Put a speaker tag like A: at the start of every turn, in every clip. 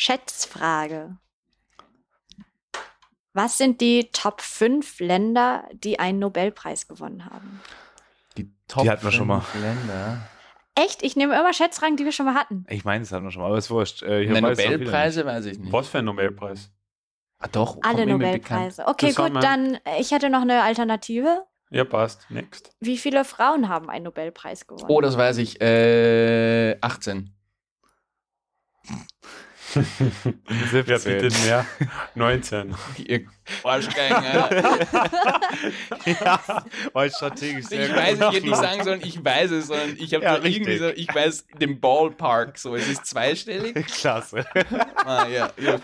A: Schätzfrage. Was sind die Top 5 Länder, die einen Nobelpreis gewonnen haben?
B: Die Top
C: Die hatten wir schon mal.
B: fünf Länder.
A: Echt? Ich nehme immer Schätzfragen, die wir schon mal hatten.
C: Ich meine, das hatten wir schon mal, aber ist wurscht. Äh, ich weiß
B: Nobelpreise weiß ich nicht.
D: Was für ein Nobelpreis?
B: Ah, doch.
A: Alle Nobelpreise. Okay,
D: Zusammen.
A: gut, dann äh, ich hätte noch eine Alternative.
D: Ja, passt. Next.
A: Wie viele Frauen haben einen Nobelpreis gewonnen?
B: Oh, das weiß ich. Äh, 18.
D: Wer bietet mehr? 19.
B: Ihr Arschgeigen.
C: ja, war strategisch
B: Ich
C: sehr
B: weiß,
C: gut.
B: ich hätte nicht sagen sollen, ich weiß es, sondern ich habe
C: Ja,
B: irgendwie so, ich weiß den Ballpark, so, es ist zweistellig.
C: Klasse.
B: Ah, ja, ja.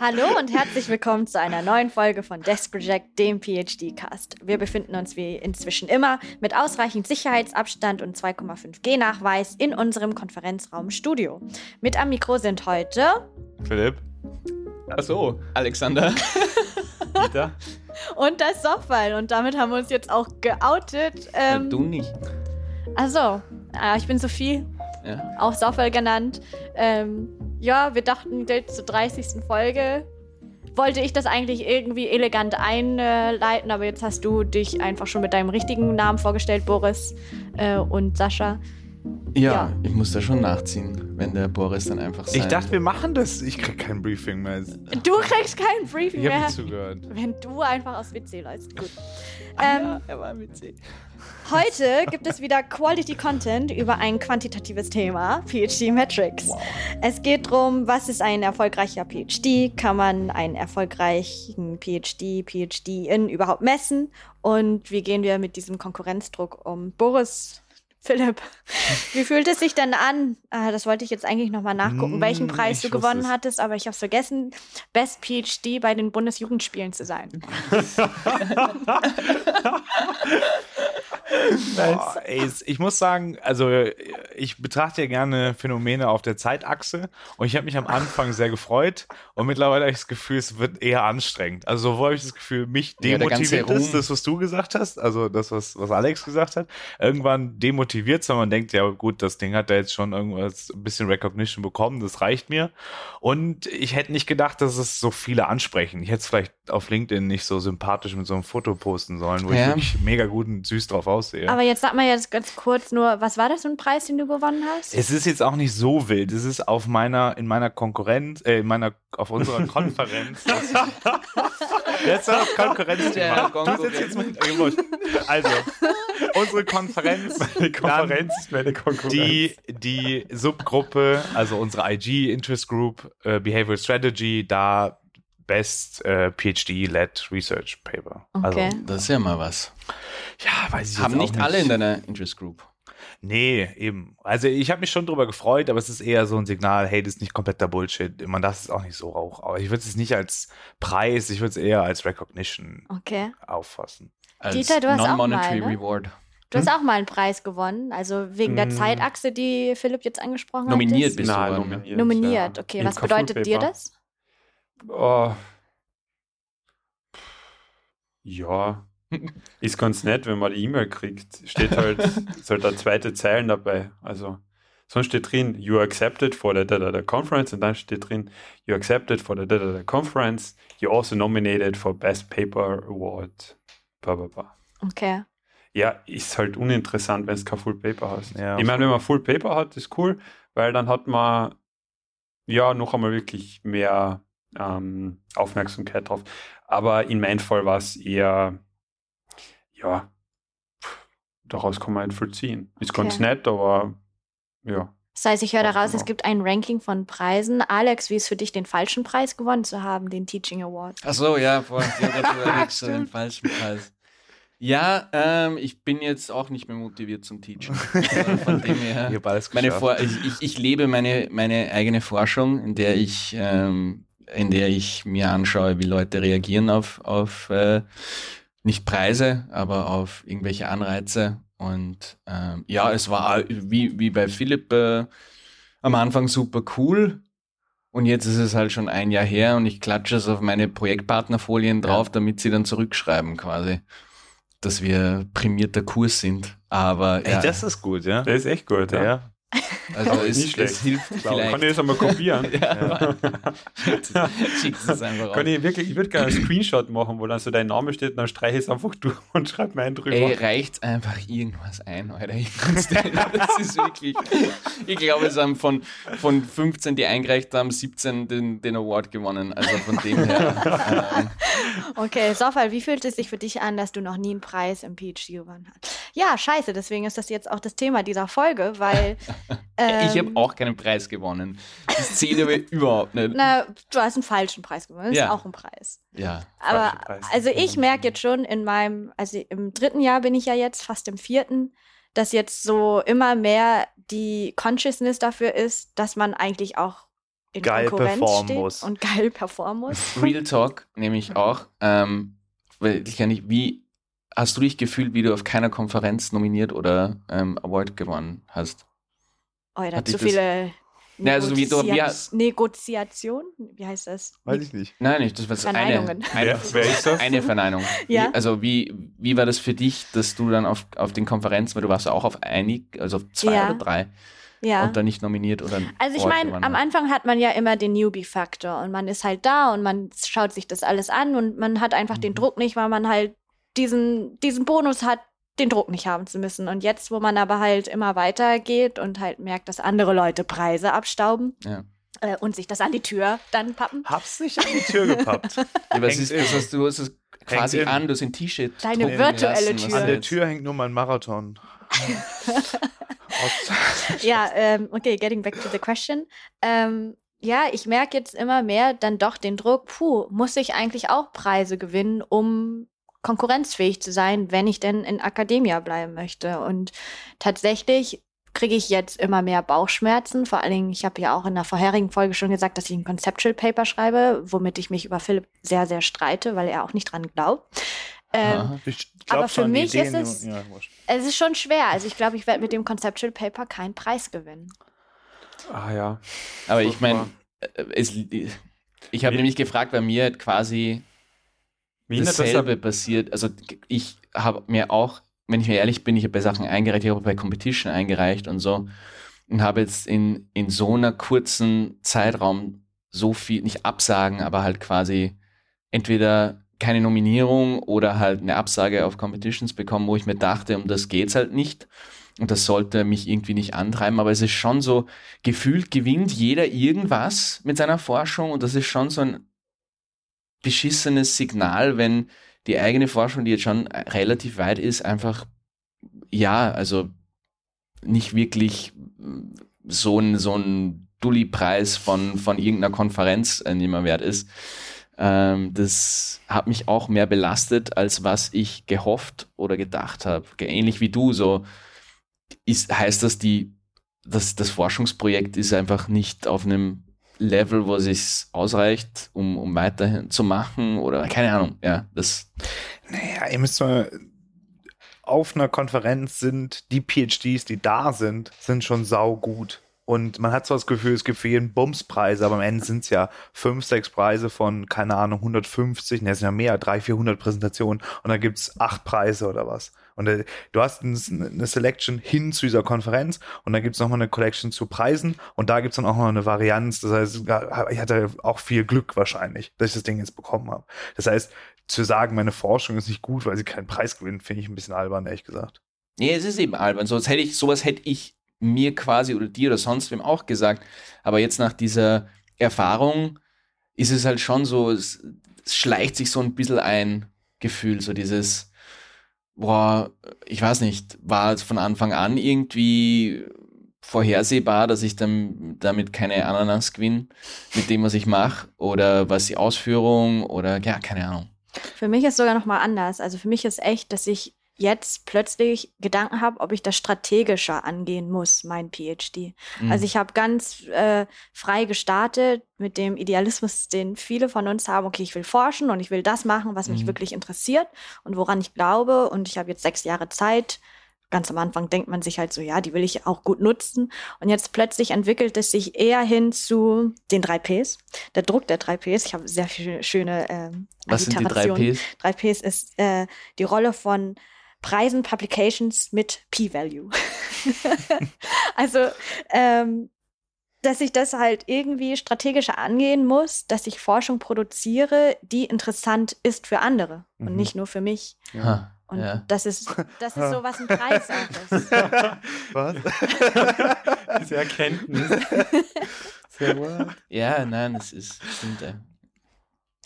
A: Hallo und herzlich willkommen zu einer neuen Folge von Desk Project, dem PhD-Cast. Wir befinden uns wie inzwischen immer mit ausreichend Sicherheitsabstand und 2,5G-Nachweis in unserem Konferenzraum Studio. Mit am Mikro sind heute
C: Philipp.
B: Achso, Alexander.
D: Wieder?
A: und das Softfile. Und damit haben wir uns jetzt auch geoutet. Ähm,
B: du nicht.
A: Also, äh, ich bin Sophie,
B: Ja.
A: auch Software genannt. Ähm, ja, wir dachten jetzt zur 30. Folge wollte ich das eigentlich irgendwie elegant einleiten, aber jetzt hast du dich einfach schon mit deinem richtigen Namen vorgestellt, Boris äh, und Sascha.
B: Ja,
A: Ja.
B: ich muss da schon nachziehen, wenn der Boris dann einfach
C: Ich
B: sein-
C: dachte, wir machen das. Ich krieg kein Briefing mehr.
A: Du kriegst kein Briefing
C: Ich habe
A: mehr,
C: nicht zugehört.
A: wenn du einfach aus WC läufst. Gut. Ähm,
B: Ja, er war witzig.
A: Heute gibt es wieder Quality Content über ein quantitatives Thema, PhD Metrics. Es geht darum, was ist ein erfolgreicher PhD? Kann man einen erfolgreichen PhD, PhD-In überhaupt messen? Und wie gehen wir mit diesem Konkurrenzdruck um? Boris, Philipp, wie fühlt es sich denn an? Ah, das wollte ich jetzt eigentlich nochmal nachgucken,
C: Mm,
A: welchen Preis
C: ich
A: du gewonnen
C: es.
A: hattest, aber ich habe vergessen, Best PhD bei den Bundesjugendspielen zu sein.
C: Boah, ey, es- ich muss sagen, also ich betrachte ja gerne Phänomene auf der Zeitachse und ich habe mich am Anfang sehr gefreut und mittlerweile habe ich das Gefühl, es wird eher anstrengend. Also sowohl habe ich das Gefühl, mich
B: Ja,
C: demotiviert ist,
B: Ruhm.
C: das, was du gesagt hast, also das, was, was Alex gesagt hat, irgendwann demotiviert, sondern man denkt, ja gut, das Ding hat da jetzt schon irgendwas, ein bisschen Recognition bekommen, das reicht mir. Und ich hätte nicht gedacht, dass es so viele ansprechen. Ich hätte es vielleicht auf LinkedIn nicht so sympathisch mit so einem Foto posten sollen, wo ich
B: Ja.
C: wirklich mega gut und süß drauf aussehe.
A: Aber jetzt sag mal jetzt ganz kurz nur, was war das für ein Preis, den du gewonnen hast?
C: Es ist jetzt auch nicht so wild. Es ist auf meiner, in meiner Konkurrenz, äh, in meiner, auf unserer Konferenz. jetzt das Konkurrenzthema.
B: Der
C: Du sitzt jetzt also, unsere Konferenz,
D: Die Konferenz ist meine Konkurrenz.
C: die, die Subgruppe, also unsere IG Interest Group, äh, Behavioral Strategy, da Best äh, PhD-led Research Paper.
A: Okay.
C: Also,
B: Das ist ja mal was.
C: ja, weiß ich
B: Haben
C: auch
B: nicht alle in deiner Interest Group.
C: Nee, eben. Also ich habe mich schon drüber gefreut, aber es ist eher so ein Signal, hey, das ist nicht kompletter Bullshit. Man darf es auch nicht so rauch. Aber ich würde es nicht als Preis, ich würde es eher als Recognition
A: Okay.
C: auffassen.
B: Als
A: Dieter, du hast auch
B: Non-Monetary
A: mal, ne?
B: Reward.
A: Du hast auch mal einen Preis gewonnen, also wegen der
D: Mm.
A: Zeitachse, die Philipp jetzt angesprochen
B: Nominiert
A: hat.
B: bist
D: Nein,
B: du
D: nominiert.
A: Nominiert,
D: ja.
A: okay.
D: In
A: Was bedeutet dir das?
D: Oh. Ja. Ist ganz nett, wenn man die E-Mail kriegt. Steht halt, ist halt da zweite Zeilen dabei. Also, sonst steht drin, you accepted for the da, da, da conference und dann steht drin, you accepted for the da, da, da conference. You also nominated for Best Paper Award. Blah, blah, blah.
A: Okay.
D: Ja, ist halt uninteressant, wenn es kein Full Paper hast.
C: Ja,
D: ich meine, wenn man Full Paper hat, ist cool, weil dann hat man ja noch einmal wirklich mehr ähm, Aufmerksamkeit drauf. Aber in meinem Fall war es eher, ja, pff, daraus kann man nicht viel ziehen. Ist ganz
A: Okay.
D: nett, aber ja.
A: Das heißt, ich höre daraus, es
D: genau.
A: gibt ein Ranking von Preisen. Alex, wie ist für dich den falschen Preis gewonnen zu haben, den Teaching Award?
B: Ach so, ja, dazu Alex den falschen Preis. Ja, ähm, ich bin jetzt auch nicht mehr motiviert zum Teachen. Also von dem her.
C: Ich,
B: ich, ich lebe meine, meine eigene Forschung, in der ich, ähm, in der ich mir anschaue, wie Leute reagieren auf, auf äh, nicht Preise, aber auf irgendwelche Anreize. Und ähm, ja, es war wie, wie bei Philipp äh, am Anfang super cool. Und jetzt ist es halt schon ein Jahr her und ich klatsche es auf meine Projektpartnerfolien drauf, damit sie dann zurückschreiben quasi, dass wir prämierter Kurs sind. Aber
C: Ey,
B: ja,
C: das ist gut, ja.
D: Der ist echt gut, ja.
C: ja.
B: Also es,
D: nicht schlecht.
B: es hilft
D: Kann
B: vielleicht.
D: ich das einmal kopieren?
B: Ja. Schickt es einfach
D: Kann ich wirklich, ich würde gerne einen Screenshot machen, wo dann so dein Name steht, dann streiche ich es einfach durch und schreibe mir einen drüber.
B: Ey, reicht einfach irgendwas ein, Alter. Ich Das ist wirklich. Ich glaube, es haben von, von 15, die eingereicht haben, 17 den, den Award gewonnen. Also von dem her. Ähm,
A: Okay, Sofal, wie fühlt es sich für dich an, dass du noch nie einen Preis im PhD gewonnen hast? Ja, scheiße, deswegen ist das jetzt auch das Thema dieser Folge, weil. Ähm,
B: ich habe auch keinen Preis gewonnen. Das zählt aber überhaupt nicht.
A: Na, du hast einen falschen Preis gewonnen, das
B: Ja.
A: ist auch ein Preis.
B: Ja.
A: Aber also ich merke jetzt schon in meinem, also im dritten Jahr bin ich ja jetzt, fast im vierten, dass jetzt so immer mehr die Consciousness dafür ist, dass man eigentlich auch in
C: Geil
A: Konkurrenz
C: performen
A: steht
C: muss.
A: und geil performen muss.
B: Real Talk nämlich auch. Ähm, weil ich kann nicht, wie hast du dich gefühlt, wie du auf keiner Konferenz nominiert oder ähm, Award gewonnen hast?
A: Oh, da
B: Hat
A: zu
B: das-
A: viele
B: Ja, also wie du- wie
A: Negozia-
B: hast-
A: Negoziation, wie heißt das?
C: Weiß ich nicht.
B: Nein, nicht. Das war eine, eine, eine Verneinung.
A: Ja.
B: Wie, also wie, wie war das für dich, dass du dann auf, auf den Konferenzen, weil du warst ja auch auf einig, also auf zwei
A: Ja.
B: oder drei
A: Ja.
B: und dann nicht nominiert oder
A: Also ich meine, am? Anfang hat man ja immer den Newbie-Faktor und man ist halt da und man schaut sich das alles an und man hat einfach den
B: Mhm.
A: Druck nicht, weil man halt diesen, diesen Bonus hat, den Druck nicht haben zu müssen. Und jetzt, wo man aber halt immer weiter geht und halt merkt, dass andere Leute Preise abstauben
B: Ja.
A: äh, und sich das an die Tür dann pappen.
C: Hab's nicht an die Tür gepappt.
B: Ja, was
C: Hängt
B: ist, was hast du, hast es quasi
C: in.
B: an, du hast ein T-Shirt.
A: Deine virtuelle
B: lassen,
A: Tür.
C: An der Tür hängt nur mein Marathon.
A: Ja, ähm, okay, getting back to the question. Ähm, ja, ich merke jetzt immer mehr dann doch den Druck, puh, muss ich eigentlich auch Preise gewinnen, um konkurrenzfähig zu sein, wenn ich denn in Academia bleiben möchte. Und tatsächlich kriege ich jetzt immer mehr Bauchschmerzen. Vor allen Dingen, ich habe ja auch in der vorherigen Folge schon gesagt, dass ich ein Conceptual Paper schreibe, womit ich mich über Philipp sehr, sehr streite, weil er auch nicht dran glaubt. Ähm.
C: Ich
A: Aber für mich
C: Ideen,
A: ist es-
C: Ja,
A: es ist schon schwer. Also ich glaube, ich werde mit dem Conceptual Paper keinen Preis gewinnen.
D: Ah ja.
B: Aber ich meine, es, ich habe nämlich gefragt, bei mir hat quasi
D: Wie das
B: dasselbe
D: ab-
B: passiert. Also ich habe mir auch, wenn ich mir ehrlich bin, ich habe bei Sachen eingereicht, ich habe bei Competition eingereicht und so und habe jetzt in, in so einer kurzen Zeitraum so viel, nicht Absagen, aber halt quasi entweder keine Nominierung oder halt eine Absage auf Competitions bekommen, wo ich mir dachte, um das geht's halt nicht. Und das sollte mich irgendwie nicht antreiben, aber es ist schon so, gefühlt gewinnt jeder irgendwas mit seiner Forschung und das ist schon so ein beschissenes Signal, wenn die eigene Forschung, die jetzt schon relativ weit ist, einfach, ja, also nicht wirklich mm, so ein, so ein Dulli-Preis von, von irgendeiner Konferenz äh, mehr wert ist. Ähm, das hat mich auch mehr belastet, als was ich gehofft oder gedacht habe. Ähnlich wie du, so ist, heißt das, die, das, das Forschungsprojekt ist einfach nicht auf einem Level, wo es ausreicht, um, um weiterhin zu machen oder keine Ahnung, ja, das
C: Naja, ihr müsst mal auf einer Konferenz sind die PhDs, die da sind, sind schon saugut. Und man hat so das Gefühl, es gibt für jeden Bumspreise, aber am Ende sind es ja fünf, sechs Preise von, keine Ahnung, 150, ne, es sind ja mehr, 300, 400 Präsentationen und dann gibt's acht Preise oder was. Und äh, du hast ein, eine Selection hin zu dieser Konferenz und dann gibt's noch nochmal eine Collection zu Preisen und da gibt's dann auch noch eine Varianz. Das heißt, ich hatte auch viel Glück wahrscheinlich, dass ich das Ding jetzt bekommen habe. Das heißt, zu sagen, meine Forschung ist nicht gut, weil sie keinen Preis gewinnt, finde ich ein bisschen albern, ehrlich gesagt.
B: Nee, es ist eben albern. So, hätte ich, sowas hätte ich mir quasi oder dir oder sonst wem auch gesagt. Aber jetzt nach dieser Erfahrung ist es halt schon so, es, es schleicht sich so ein bisschen ein Gefühl, so dieses, boah, ich weiß nicht, war es von Anfang an irgendwie vorhersehbar, dass ich dann damit keine Ananas gewinne mit dem, was ich mache oder was die Ausführung oder ja, keine Ahnung.
A: Für mich ist sogar noch mal anders. Also für mich ist echt, dass ich jetzt plötzlich Gedanken habe, ob ich das strategischer angehen muss, mein PhD.
B: Mhm.
A: Also ich habe ganz äh, frei gestartet mit dem Idealismus, den viele von uns haben. Okay, ich will forschen und ich will das machen, was mich
B: Mhm.
A: wirklich interessiert und woran ich glaube. Und ich habe jetzt sechs Jahre Zeit. Ganz am Anfang denkt man sich halt so, ja, die will ich auch gut nutzen. Und jetzt plötzlich entwickelt es sich eher hin zu den drei Ps. Der Druck der drei Ps. Ich habe sehr viele schöne ähm,
B: was sind die drei. Ps?
A: Drei Ps ist äh, die Rolle von preisen Publications mit P-Value. also, ähm, dass ich das halt irgendwie strategischer angehen muss, dass ich Forschung produziere, die interessant ist für andere und
C: Mhm.
A: nicht nur für mich.
B: Ha,
A: Und
B: ja.
A: das ist, das ist so was ein Preis ist.
C: Was?
D: Diese Erkenntnis.
B: Ja, nein, es ist stimmt.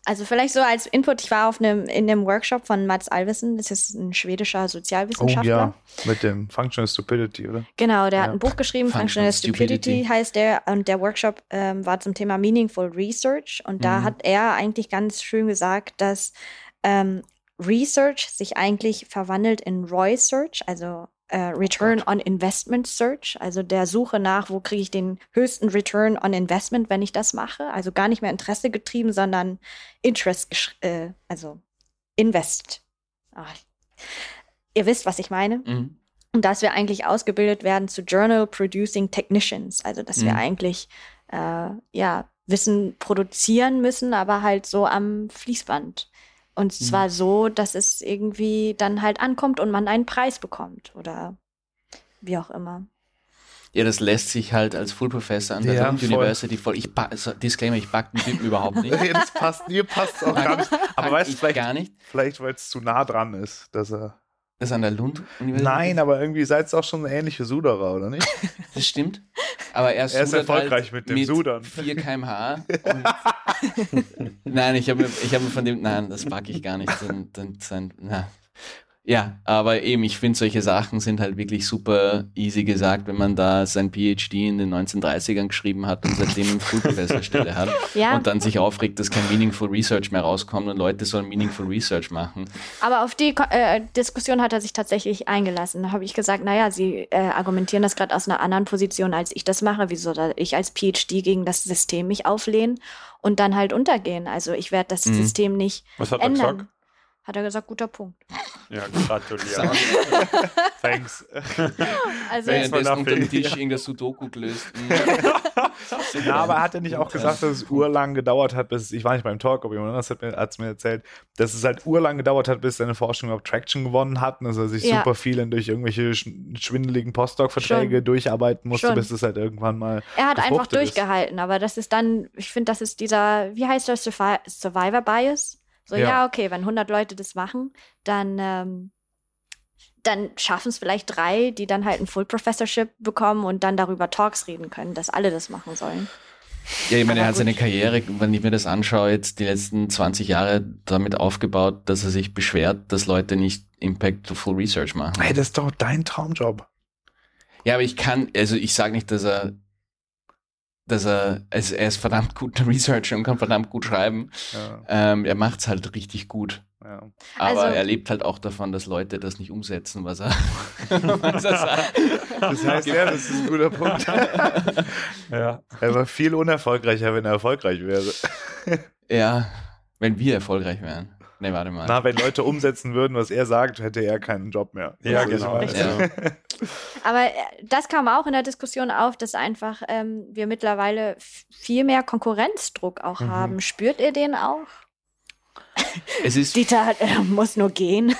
A: Also vielleicht so als Input, ich war auf einem, in einem Workshop von Mats Alvesen, das ist ein schwedischer
C: Oh
A: Sozialwissenschaftler.
C: ja, mit dem Functional Stupidity, oder?
A: Genau, der hat
C: Ja.
A: ein Buch geschrieben,
B: Functional
A: Functional Stupidity,
B: Stupidity.
A: heißt der. Und der Workshop ähm, war zum Thema Meaningful Research. Und da
B: Mhm.
A: hat er eigentlich ganz schön gesagt, dass ähm, Research sich eigentlich verwandelt in ROI Search, also Return on Investment Search, also der Suche nach, wo kriege ich den höchsten Return on Investment, wenn ich das mache. Also gar nicht mehr Interesse getrieben, sondern Interest, äh, also Invest. Ach, ihr wisst, was ich meine.
B: Mhm.
A: Und dass wir eigentlich ausgebildet werden zu Journal Producing Technicians. Also, dass wir
B: Mhm.
A: eigentlich, äh, ja, Wissen produzieren müssen, aber halt so am Fließband. Und
B: Mhm.
A: zwar so, dass es irgendwie dann halt ankommt und man einen Preis bekommt oder wie auch immer.
B: Ja, das lässt sich halt als Full Professor an der
C: Ja, voll.
B: University voll. Ich also, Disclaimer, ich back den Typen überhaupt nicht.
C: Nee, das passt, mir passt auch gar nicht. Aber weißt du,
B: ich
C: vielleicht,
B: gar nicht.
C: vielleicht weil es zu nah dran ist, dass er.
B: Das ist an der Lund University.
C: Nein, aber irgendwie seid ihr auch schon eine ähnliche Suderer, oder nicht?
B: Das stimmt. Aber er,
C: Er ist erfolgreich
B: halt
C: mit dem Sudern.
B: 4 kmh. Nein, ich habe mir, ich hab mir von dem, nein, das mag ich gar nicht. Dann, dann, dann, na. Ja, aber eben, ich finde, solche Sachen sind halt wirklich super easy gesagt, wenn man da sein PhD in den 1930ern geschrieben hat und seitdem eine Full-Professor-Stelle hat
A: Ja,
B: und dann sich aufregt, dass kein Meaningful Research mehr rauskommt und Leute sollen Meaningful Research machen.
A: aber auf die äh, Diskussion hat er sich tatsächlich eingelassen. Da habe ich gesagt, naja, Sie äh, argumentieren das gerade aus einer anderen Position, als ich das mache. Wieso soll ich als PhD gegen das System mich auflehnen und dann halt untergehen? Also ich werde das
B: Mhm.
A: System nicht
D: Was hat er
A: ändern.
D: gesagt?
A: Hat er gesagt, guter Punkt.
D: Ja, gratuliere.
C: Thanks.
A: Also
D: Wenn-
B: Während das
D: mal
B: unter dem. Tisch irgendein Sudoku gelöst.
C: Ja, aber hat er nicht auch gesagt, dass es urlang gedauert hat, bis, ich war nicht beim Talk, aber jemand anderes hat mir, hat's mir erzählt, dass es halt urlang gedauert hat, bis seine Forschung überhaupt Traction gewonnen hat und dass er sich
A: Ja.
C: super viel in- durch irgendwelche sch- schwindeligen Postdoc-Verträge durcharbeiten musste,
A: Schon.
C: bis es halt irgendwann mal.
A: er hat einfach
C: gefruchtet ist.
A: durchgehalten, aber das ist dann, ich finde, das ist dieser, wie heißt das, Survi- Survivor Bias? So,
C: Ja.
A: ja. okay, wenn 100 Leute das machen, dann, ähm, dann schaffen es vielleicht drei, die dann halt ein Full Professorship bekommen und dann darüber Talks reden können, dass alle das machen sollen.
B: Ja, ich meine, er hat seine. Karriere, wenn ich mir das anschaue, jetzt die letzten 20 Jahre damit aufgebaut, dass er sich beschwert, dass Leute nicht Impactful Research machen.
C: Hey, das ist doch dein Traumjob.
B: Ja, aber ich kann, also ich sage nicht, dass er, dass er, also er ist verdammt guter Researcher und kann verdammt gut schreiben.
C: Ja,
B: Ähm, er macht's halt richtig gut.
C: ja.
B: Aber
A: Also-
B: er lebt halt auch davon, dass Leute das nicht umsetzen, was er, was er sagt.
C: Das heißt, ja, das ist ein guter Punkt.
D: Ja.
C: er war viel unerfolgreicher, wenn er erfolgreich wäre.
B: Ja, wenn wir erfolgreich wären. Nee, warte mal.
C: Na, wenn Leute umsetzen würden, was er sagt, hätte er keinen Job mehr.
D: Ja, genau.
B: Ja.
A: Aber äh, das kam auch in der Diskussion auf, dass einfach ähm, wir mittlerweile viel mehr Konkurrenzdruck auch
C: Mhm.
A: haben. Spürt ihr den auch?
B: Es ist,
A: Dieter hat, äh, muss nur gehen.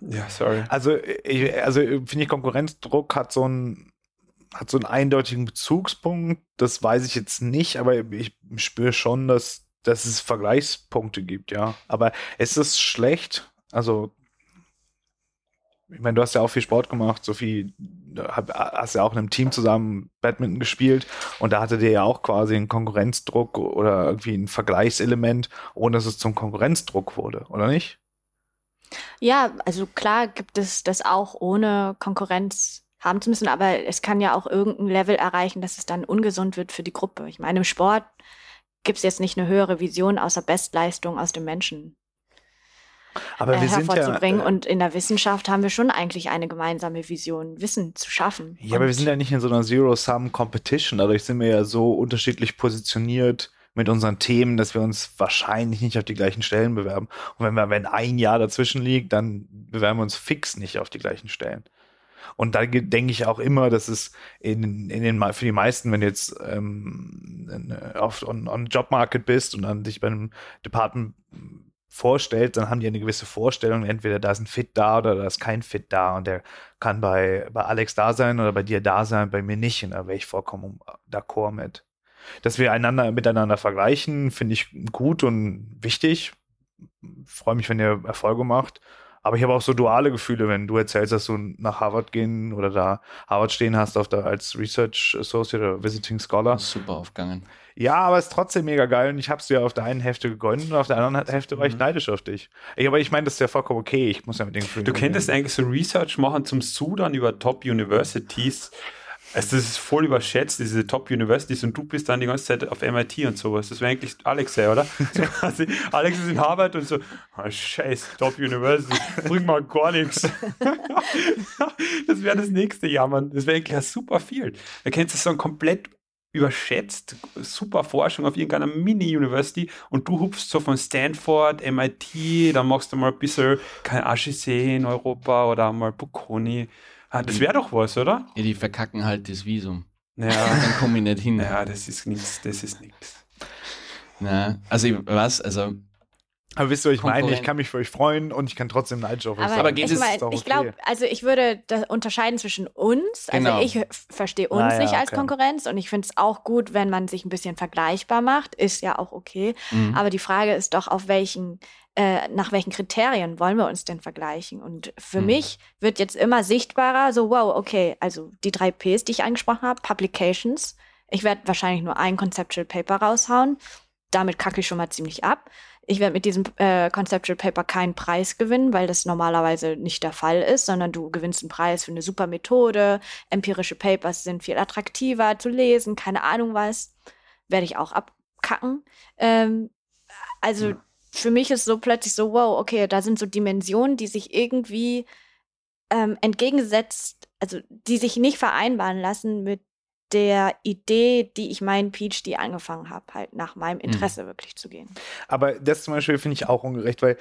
D: Ja, sorry.
C: Also, ich, also finde ich, Konkurrenzdruck hat so einen hat so einen eindeutigen Bezugspunkt. Das weiß ich jetzt nicht, aber ich spüre schon, dass, dass es Vergleichspunkte gibt, ja. Aber ist es schlecht? Also, ich meine, du hast ja auch viel Sport gemacht, Sophie, hast ja auch in einem Team zusammen Badminton gespielt und da hattet ihr ja auch quasi einen Konkurrenzdruck oder irgendwie ein Vergleichselement, ohne dass es zum Konkurrenzdruck wurde, oder nicht?
A: Ja, also klar gibt es das auch ohne Konkurrenz haben zu müssen, aber es kann ja auch irgendein Level erreichen, dass es dann ungesund wird für die Gruppe. Ich meine, im Sport gibt es jetzt nicht eine höhere Vision außer Bestleistung aus dem Menschen
C: Aber
A: äh,
C: wir sind ja,
A: hervorzubringen.
C: äh,
A: Und in der Wissenschaft haben wir schon eigentlich eine gemeinsame Vision, Wissen zu schaffen.
C: Ja, aber wir sind ja nicht in so einer Zero-Sum-Competition. Dadurch sind wir ja so unterschiedlich positioniert mit unseren Themen, dass wir uns wahrscheinlich nicht auf die gleichen Stellen bewerben. Und wenn wir, wenn ein Jahr dazwischen liegt, dann bewerben wir uns fix nicht auf die gleichen Stellen. Und da denke ich auch immer, dass es in, in den, für die meisten, wenn du jetzt ähm, auf on, on Jobmarket bist und dann dich bei einem Department vorstellt, dann haben die eine gewisse Vorstellung, entweder da ist ein Fit da oder da ist kein Fit da und der kann bei, bei Alex da sein oder bei dir da sein, bei mir nicht und da wäre ich vollkommen d'accord mit. Dass wir einander miteinander vergleichen, finde ich gut und wichtig. Freue mich, wenn ihr Erfolge macht. Aber ich habe auch so duale Gefühle, wenn du erzählst, dass du nach Harvard gehen oder da Harvard stehen hast auf der, als Research Associate oder Visiting Scholar.
B: Super aufgegangen.
C: Ja, aber es ist trotzdem mega geil und ich habe es dir auf der einen Hälfte gegönnt und auf der anderen Hälfte war ich mhm. neidisch auf dich. Ich, aber ich meine, das ist ja vollkommen okay. Ich muss ja mit den
D: Gefühlen. Du könntest eigentlich so Research machen zum Sudan über Top Universities also das ist voll überschätzt, diese Top Universities und du bist dann die ganze Zeit auf MIT und sowas. Das wäre eigentlich Alex, oder? So quasi, Alex ist in Harvard und so, oh, scheiß Top University, bringt mal gar nichts. das wäre das nächste Jammern. Das wäre eigentlich ja super viel. Da kennst du so ein komplett überschätzt, super Forschung auf irgendeiner Mini-University und du hupfst so von Stanford, MIT, dann machst du mal ein bisschen kein HEC in Europa oder mal Bocconi Ah, das wäre doch was, oder?
B: Ja, die verkacken halt das Visum.
D: Ja.
B: Dann komme ich nicht hin.
D: Ja, das ist nichts, das ist nichts.
B: Na, also was, also
C: aber wisst ihr, ich meine, ich kann mich für euch freuen und ich kann trotzdem neidisch auf euch
A: sein. Aber geht ich, mein, okay. ich glaube, also ich würde unterscheiden zwischen uns. Also genau. ich verstehe uns ah, ja, nicht als okay. Konkurrenz und ich finde es auch gut, wenn man sich ein bisschen vergleichbar macht. Ist ja auch okay. Mhm. Aber die Frage ist doch, auf welchen, äh, nach welchen Kriterien wollen wir uns denn vergleichen? Und für mhm. mich wird jetzt immer sichtbarer, so, wow, okay, also die drei Ps, die ich angesprochen habe, Publications. Ich werde wahrscheinlich nur ein Conceptual Paper raushauen. Damit kacke ich schon mal ziemlich ab. Ich werde mit diesem äh, Conceptual Paper keinen Preis gewinnen, weil das normalerweise nicht der Fall ist, sondern du gewinnst einen Preis für eine super Methode. Empirische Papers sind viel attraktiver zu lesen, keine Ahnung was. Werde ich auch abkacken. Ähm, also ja. für mich ist so plötzlich so, wow, okay, da sind so Dimensionen, die sich irgendwie ähm, entgegengesetzt, also die sich nicht vereinbaren lassen mit der Idee, die ich meinen PhD angefangen habe, halt nach meinem Interesse mhm. wirklich zu gehen.
C: Aber das zum Beispiel finde ich auch ungerecht, weil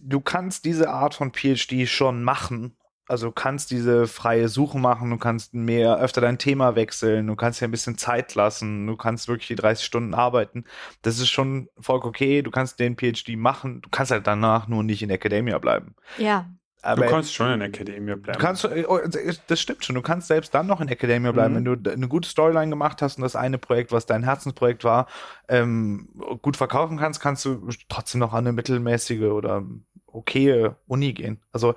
C: du kannst diese Art von PhD schon machen. Also du kannst diese freie Suche machen, du kannst mehr öfter dein Thema wechseln, du kannst ja ein bisschen Zeit lassen, du kannst wirklich die 30 Stunden arbeiten. Das ist schon voll okay, du kannst den PhD machen, du kannst halt danach nur nicht in der Academia bleiben.
A: Ja.
D: Aber du kannst schon in Academia bleiben.
C: Du kannst, äh, oh, das stimmt schon. Du kannst selbst dann noch in Academia bleiben, mhm. wenn du eine gute Storyline gemacht hast und das eine Projekt, was dein Herzensprojekt war, ähm, gut verkaufen kannst, kannst du trotzdem noch an eine mittelmäßige oder okaye Uni gehen. Also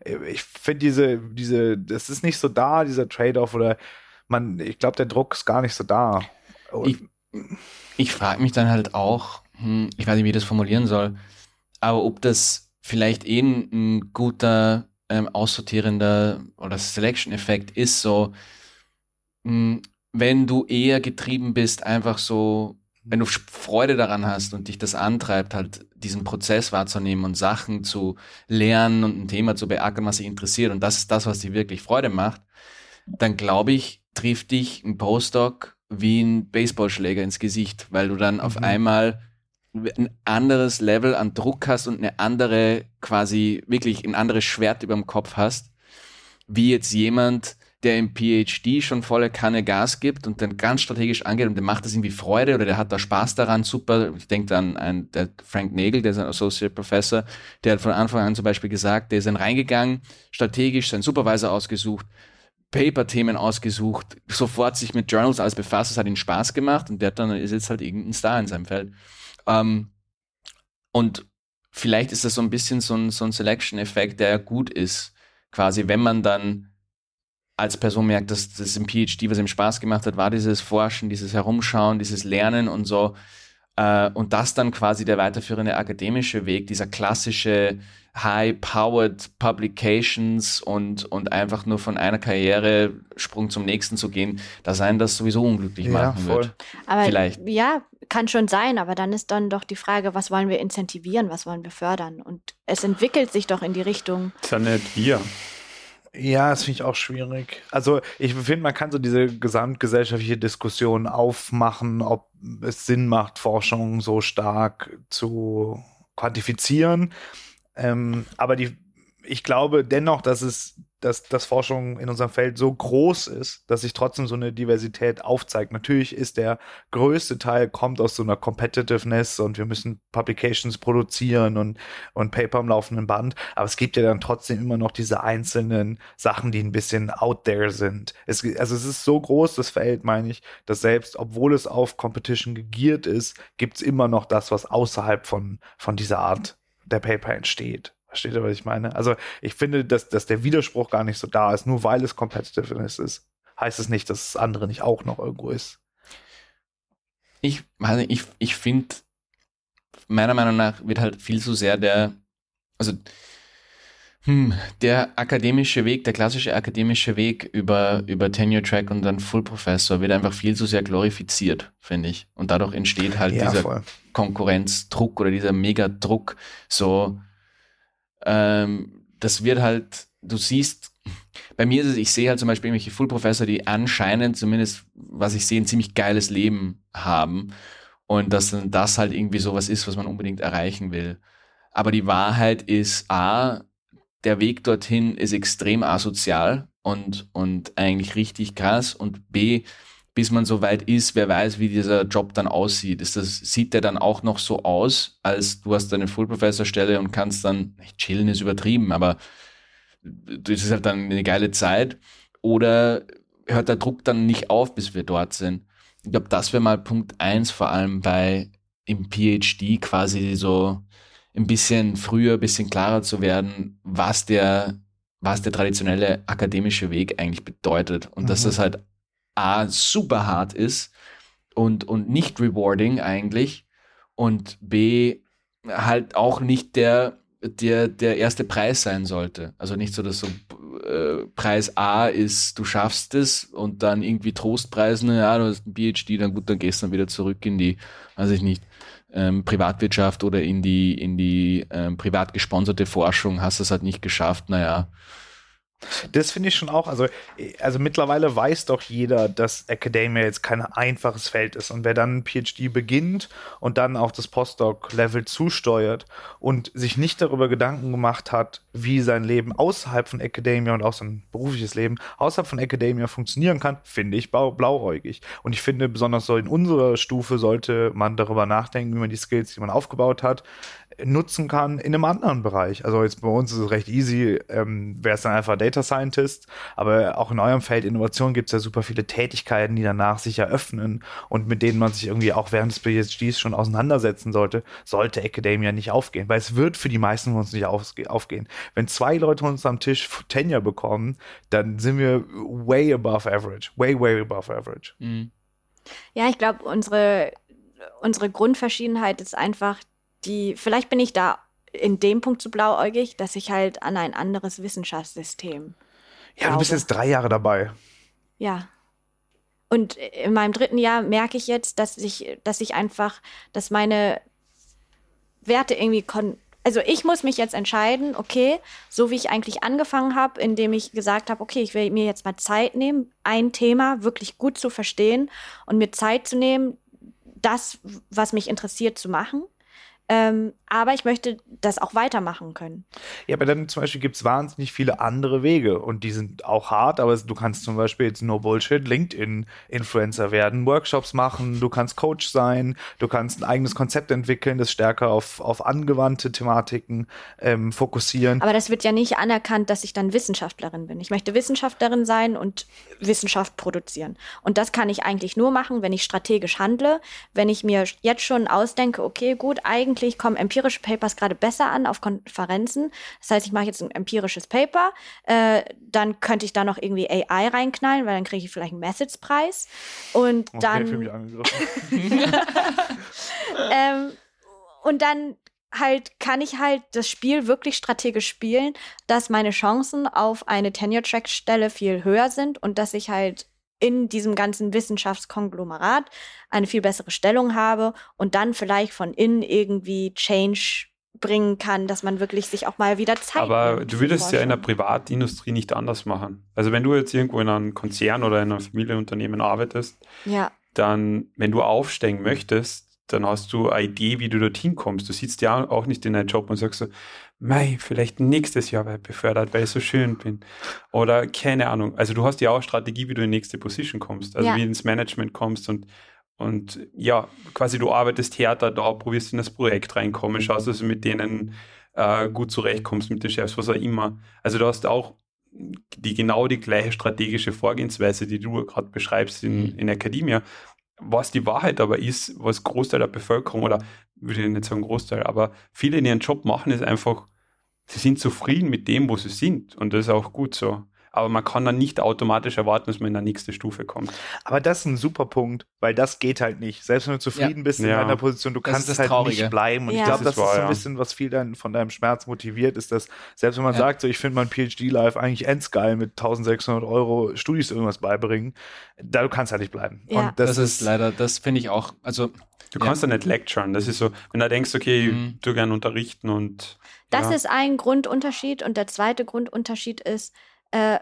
C: äh, ich finde diese, diese, das ist nicht so da, dieser Trade-off oder man, ich glaube, der Druck ist gar nicht so da.
B: ich, ich frage mich dann halt auch, hm, ich weiß nicht, wie ich das formulieren soll, aber ob das vielleicht eh ein, ein guter ähm, aussortierender oder Selection-Effekt ist so, mh, hm, wenn du eher getrieben bist, einfach so, wenn du Freude daran hast und dich das antreibt, halt diesen Prozess wahrzunehmen und Sachen zu lernen und ein Thema zu beackern, was dich interessiert und das ist das, was dir wirklich Freude macht, dann glaube ich, trifft dich ein Postdoc wie ein Baseballschläger ins Gesicht, weil du dann mhm. auf einmal ein anderes Level an Druck hast und eine andere, quasi wirklich ein anderes Schwert über dem Kopf hast, wie jetzt jemand, der im PhD schon volle Kanne Gas gibt und dann ganz strategisch angeht und der macht das irgendwie Freude oder der hat da Spaß daran, super. Ich denke an einen, der Frank Nagel, der ist ein Associate Professor, der hat von Anfang an zum Beispiel gesagt, der ist dann reingegangen, strategisch seinen Supervisor ausgesucht, Paper-Themen ausgesucht, sofort sich mit Journals alles befasst, das hat ihm Spaß gemacht und der hat dann ist jetzt halt irgendein Star in seinem Feld. Ähm, und vielleicht ist das so ein bisschen so ein, so ein Selection-Effekt, der gut ist. Quasi, wenn man dann als Person merkt, dass das im PhD, was ihm Spaß gemacht hat, war dieses Forschen, dieses Herumschauen, dieses Lernen und so. Äh, und das dann quasi der weiterführende akademische Weg, dieser klassische high-powered Publications und, und einfach nur von einer Karriere-Sprung zum nächsten zu gehen, da sein das sowieso unglücklich ja, machen voll. wird.
A: Aber Vielleicht. Ja, kann schon sein, aber dann ist dann doch die Frage, was wollen wir incentivieren, was wollen wir fördern? Und es entwickelt sich doch in die Richtung.
D: Das ist ja nicht wir.
C: Ja, das finde ich auch schwierig. Also ich finde, man kann so diese gesamtgesellschaftliche Diskussion aufmachen, ob es Sinn macht, Forschung so stark zu quantifizieren. Ähm, aber die, ich glaube dennoch, dass es dass, dass Forschung in unserem Feld so groß ist, dass sich trotzdem so eine Diversität aufzeigt. Natürlich ist der größte Teil kommt aus so einer Competitiveness und wir müssen Publications produzieren und, und Paper am laufenden Band. Aber es gibt ja dann trotzdem immer noch diese einzelnen Sachen, die ein bisschen out there sind. Es, also es ist so groß, das Feld, meine ich, dass selbst, obwohl es auf Competition gegiert ist, gibt es immer noch das, was außerhalb von, von dieser Art der Paper entsteht. Versteht ihr, was ich meine? Also ich finde, dass, dass der Widerspruch gar nicht so da ist, nur weil es Competitiveness ist. Heißt es nicht, dass das andere nicht auch noch irgendwo ist.
B: Ich, also ich, ich finde, meiner Meinung nach wird halt viel zu sehr der, also hm, der akademische Weg, der klassische akademische Weg über, über Tenure Track und dann Full Professor wird einfach viel zu sehr glorifiziert, finde ich. Und dadurch entsteht halt ja, dieser voll. Konkurrenzdruck oder dieser Megadruck, so, ähm, das wird halt, du siehst, bei mir ist es, ich sehe halt zum Beispiel irgendwelche Full Professor, die anscheinend, zumindest was ich sehe, ein ziemlich geiles Leben haben. Und dass dann das halt irgendwie sowas ist, was man unbedingt erreichen will. Aber die Wahrheit ist, A, der Weg dorthin ist extrem asozial und, und eigentlich richtig krass. Und B, bis man so weit ist, wer weiß, wie dieser Job dann aussieht. Ist das, sieht der dann auch noch so aus, als du hast deine Full-Professor-Stelle und kannst dann, chillen ist übertrieben, aber das ist halt dann eine geile Zeit. Oder hört der Druck dann nicht auf, bis wir dort sind? Ich glaube, das wäre mal Punkt eins, vor allem bei im PhD quasi so ein bisschen früher, ein bisschen klarer zu werden, was der, was der traditionelle akademische Weg eigentlich bedeutet. Und mhm. dass das halt A, super hart ist und, und nicht rewarding eigentlich und B, halt auch nicht der, der, der erste Preis sein sollte. Also nicht so, dass so äh, Preis A ist, du schaffst es und dann irgendwie Trostpreisen, ja, du hast ein PhD, dann gut, dann gehst du dann wieder zurück in die, weiß ich nicht, ähm, Privatwirtschaft oder in die, in die ähm, privat gesponserte Forschung, hast es halt nicht geschafft, naja,
C: das finde ich schon auch, also, also mittlerweile weiß doch jeder, dass Academia jetzt kein einfaches Feld ist. Und wer dann ein PhD beginnt und dann auf das Postdoc-Level zusteuert und sich nicht darüber Gedanken gemacht hat, wie sein Leben außerhalb von Academia und auch sein berufliches Leben außerhalb von Academia funktionieren kann, finde ich blauäugig. Und ich finde, besonders so in unserer Stufe sollte man darüber nachdenken, wie man die Skills, die man aufgebaut hat, nutzen kann in einem anderen Bereich. Also jetzt bei uns ist es recht easy, ähm, wäre es dann einfach Data Scientist, aber auch in eurem Feld Innovation gibt es ja super viele Tätigkeiten, die danach sich eröffnen und mit denen man sich irgendwie auch während des PhDs schon auseinandersetzen sollte, sollte Academia nicht aufgehen, weil es wird für die meisten von uns nicht aufgehen. Wenn zwei Leute uns am Tisch Tenure bekommen, dann sind wir way above average, way, way above average. Mhm.
A: Ja, ich glaube, unsere, unsere Grundverschiedenheit ist einfach die, vielleicht bin ich da in dem Punkt zu blauäugig, dass ich halt an ein anderes Wissenschaftssystem.
C: Ja, glaube. du bist jetzt drei Jahre dabei.
A: Ja. Und in meinem dritten Jahr merke ich jetzt, dass ich, dass ich einfach, dass meine Werte irgendwie kon also ich muss mich jetzt entscheiden, okay, so wie ich eigentlich angefangen habe, indem ich gesagt habe, okay, ich will mir jetzt mal Zeit nehmen, ein Thema wirklich gut zu verstehen und mir Zeit zu nehmen, das, was mich interessiert, zu machen. Ähm, aber ich möchte das auch weitermachen können.
C: Ja, aber dann zum Beispiel gibt es wahnsinnig viele andere Wege und die sind auch hart, aber du kannst zum Beispiel jetzt No Bullshit LinkedIn-Influencer werden, Workshops machen, du kannst Coach sein, du kannst ein eigenes Konzept entwickeln, das stärker auf, auf angewandte Thematiken ähm, fokussieren.
A: Aber das wird ja nicht anerkannt, dass ich dann Wissenschaftlerin bin. Ich möchte Wissenschaftlerin sein und Wissenschaft produzieren. Und das kann ich eigentlich nur machen, wenn ich strategisch handle, wenn ich mir jetzt schon ausdenke, okay, gut, eigentlich eigentlich kommen empirische Papers gerade besser an auf Konferenzen. Das heißt, ich mache jetzt ein empirisches Paper, äh, dann könnte ich da noch irgendwie AI reinknallen, weil dann kriege ich vielleicht einen Methods-Preis. Und okay, dann. Für mich ähm, und dann halt kann ich halt das Spiel wirklich strategisch spielen, dass meine Chancen auf eine Tenure-Track-Stelle viel höher sind und dass ich halt in diesem ganzen Wissenschaftskonglomerat eine viel bessere Stellung habe und dann vielleicht von innen irgendwie Change bringen kann, dass man wirklich sich auch mal wieder Zeit
D: Aber du würdest ja in der Privatindustrie nicht anders machen. Also wenn du jetzt irgendwo in einem Konzern oder in einem Familienunternehmen arbeitest,
A: ja.
D: dann, wenn du aufsteigen möchtest, dann hast du eine Idee, wie du dorthin kommst. Du sitzt ja auch nicht in deinem Job und sagst so, mei, vielleicht nächstes Jahr werde ich befördert, weil ich so schön bin. Oder keine Ahnung. Also du hast ja auch Strategie, wie du in die nächste Position kommst, also
A: Ja.
D: wie du ins Management kommst und und ja, quasi du arbeitest härter da, probierst in das Projekt reinkommen, schaust, dass du mit denen äh, gut zurechtkommst, mit den Chefs, was auch immer. Also du hast auch die genau die gleiche strategische Vorgehensweise, die du gerade beschreibst in, in Academia. Was die Wahrheit aber ist, was Großteil der Bevölkerung oder würde ich nicht sagen Großteil, aber viele in ihren Job machen, ist einfach, sie sind zufrieden mit dem, wo sie sind. Und das ist auch gut so. Aber man kann dann nicht automatisch erwarten, dass man in der nächste Stufe kommt.
C: Aber das ist ein super Punkt, weil das geht halt nicht. Selbst wenn du zufrieden bist in
D: Ja.
C: deiner Position, du
B: Das
C: kannst halt
B: Traurige.
C: nicht bleiben. Und
A: Ja.
C: ich glaube,
D: Das
C: das
D: ist
C: ist so
D: wahr,
C: ein
D: ja.
C: bisschen, was viel dann von deinem Schmerz motiviert, ist, dass selbst wenn man
B: Ja.
C: sagt, so ich finde mein PhD-Life eigentlich endgeil mit 1600 Euro Studis irgendwas beibringen, da du kannst halt nicht bleiben.
A: Ja.
C: Und
B: Das,
C: das,
B: ist leider, das finde ich auch, also
D: Du
B: Ja.
D: kannst ja nicht lecturen. Das ist so, wenn du denkst, okay,
B: Mhm.
D: ich tu gern unterrichten und
A: Das
D: ja.
A: ist ein Grundunterschied. Und der zweite Grundunterschied ist, äh,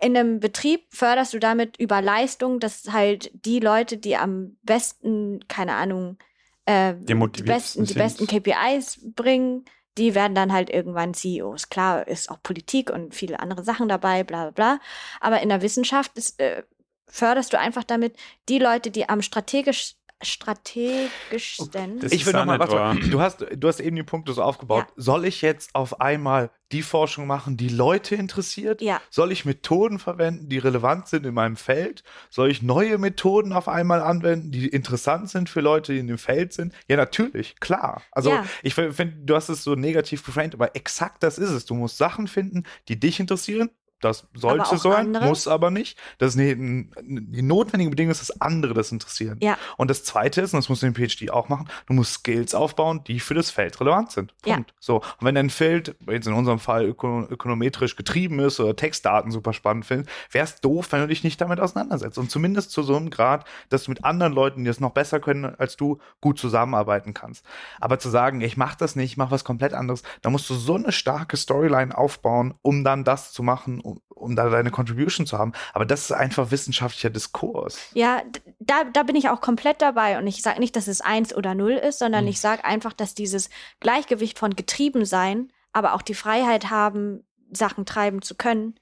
A: in einem Betrieb förderst du damit über Leistung, dass halt die Leute, die am besten, keine Ahnung, äh,
D: Die
A: die, besten, die besten. KPIs bringen, die werden dann halt irgendwann CEOs. Klar ist auch Politik und viele andere Sachen dabei, bla bla bla. Aber in der Wissenschaft ist, äh, förderst du einfach damit die Leute, die am strategisch strategischsten
D: Das
C: ich will
D: auch
C: noch mal,
D: nicht
C: warte mal, du hast, du hast eben die Punkte so aufgebaut. Soll ich jetzt auf einmal die Forschung machen, die Leute interessiert?
A: Ja.
C: Soll ich Methoden verwenden, die relevant sind in meinem Feld? Soll ich neue Methoden auf einmal anwenden, die interessant sind für Leute, die in dem Feld sind? Ja, natürlich, klar. Also
A: Ja.
C: ich finde, du hast es so negativ geframed, aber exakt das ist es. Du musst Sachen finden, die dich interessieren. Das sollte sein,
A: andere.
C: muss aber nicht. Das ist eine, eine, die notwendige Bedingung ist, dass andere das interessieren.
A: Ja.
C: Und das zweite ist, und das musst du im PhD auch machen, du musst Skills aufbauen, die für das Feld relevant sind.
A: Ja.
C: Punkt. So. Und wenn dein Feld, jetzt in unserem Fall öko ökonometrisch getrieben ist oder Textdaten super spannend findest, wäre es doof, wenn du dich nicht damit auseinandersetzt. Und zumindest zu so einem Grad, dass du mit anderen Leuten, die das noch besser können als du, gut zusammenarbeiten kannst. Aber zu sagen, ich mache das nicht, ich mache was komplett anderes, da musst du so eine starke Storyline aufbauen, um dann das zu machen, um, um da deine Contribution zu haben. Aber das ist einfach wissenschaftlicher Diskurs.
A: Ja, da, da bin ich auch komplett dabei. Und ich sage nicht, dass es eins oder null ist, sondern
B: Mhm.
A: ich sage einfach, dass dieses Gleichgewicht von getrieben sein, aber auch die Freiheit haben, Sachen treiben zu können.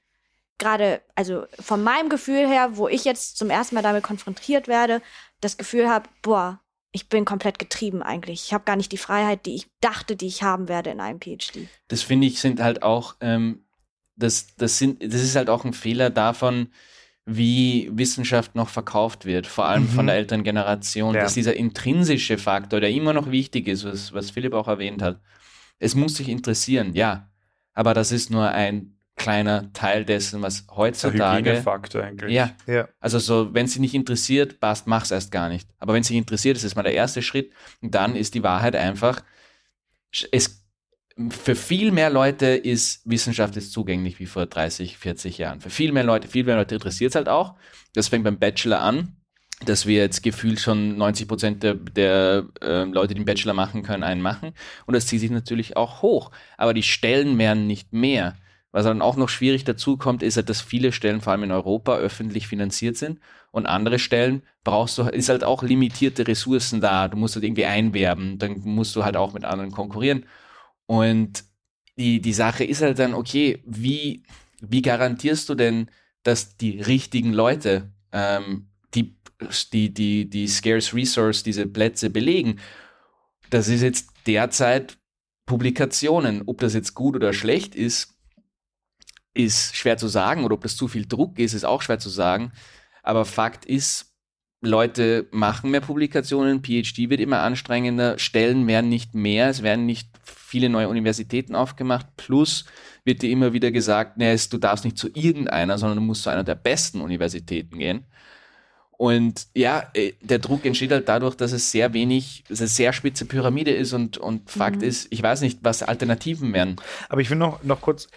A: Gerade, also von meinem Gefühl her, wo ich jetzt zum ersten Mal damit konfrontiert werde, das Gefühl habe, boah, ich bin komplett getrieben eigentlich. Ich habe gar nicht die Freiheit, die ich dachte, die ich haben werde in einem PhD.
B: das finde ich sind halt auch, ähm, das, das, sind, das ist halt auch ein Fehler davon, wie Wissenschaft noch verkauft wird, vor allem
C: Mhm.
B: von der älteren Generation,
C: Ja.
B: dass dieser intrinsische Faktor, der immer noch wichtig ist, was, was Philipp auch erwähnt hat, es muss sich interessieren, ja, aber das ist nur ein kleiner Teil dessen, was
D: Das ist ein
B: heutzutage
D: Hygienefaktor eigentlich.
B: ja,
C: Ja.
B: also so, wenn sie nicht interessiert, passt, mach's erst gar nicht. Aber wenn sie interessiert, ist es mal der erste Schritt. Und dann ist die Wahrheit einfach, es, für viel mehr Leute ist Wissenschaft jetzt zugänglich wie vor 30, 40 Jahren. Für viel mehr Leute, viel mehr Leute interessiert es halt auch. Das fängt beim Bachelor an, dass wir jetzt gefühlt schon 90 Prozent der, der äh, Leute, die den Bachelor machen können, einen machen. Und das zieht sich natürlich auch hoch. Aber die Stellen werden nicht mehr. Was dann auch noch schwierig dazu kommt, ist halt, dass viele Stellen, vor allem in Europa, öffentlich finanziert sind und andere Stellen brauchst du, ist halt auch limitierte Ressourcen da. Du musst halt irgendwie einwerben, dann musst du halt auch mit anderen konkurrieren. Und die, die Sache ist halt dann, okay, wie, wie garantierst du denn, dass die richtigen Leute ähm, die, die, die, die Scarce Resource, diese Plätze belegen? Das ist jetzt derzeit Publikationen. Ob das jetzt gut oder schlecht ist, ist schwer zu sagen. Oder ob das zu viel Druck ist, ist auch schwer zu sagen. Aber Fakt ist, Leute machen mehr Publikationen, PhD wird immer anstrengender, Stellen werden nicht mehr, es werden nicht viele neue Universitäten aufgemacht, plus wird dir immer wieder gesagt, nee, du darfst nicht zu irgendeiner, sondern du musst zu einer der besten Universitäten gehen. Und ja, äh, der Druck entsteht halt dadurch, dass es sehr wenig, dass es sehr spitze Pyramide ist und, und Fakt ist, ich weiß nicht, was Alternativen wären.
C: Aber ich will noch, noch kurz.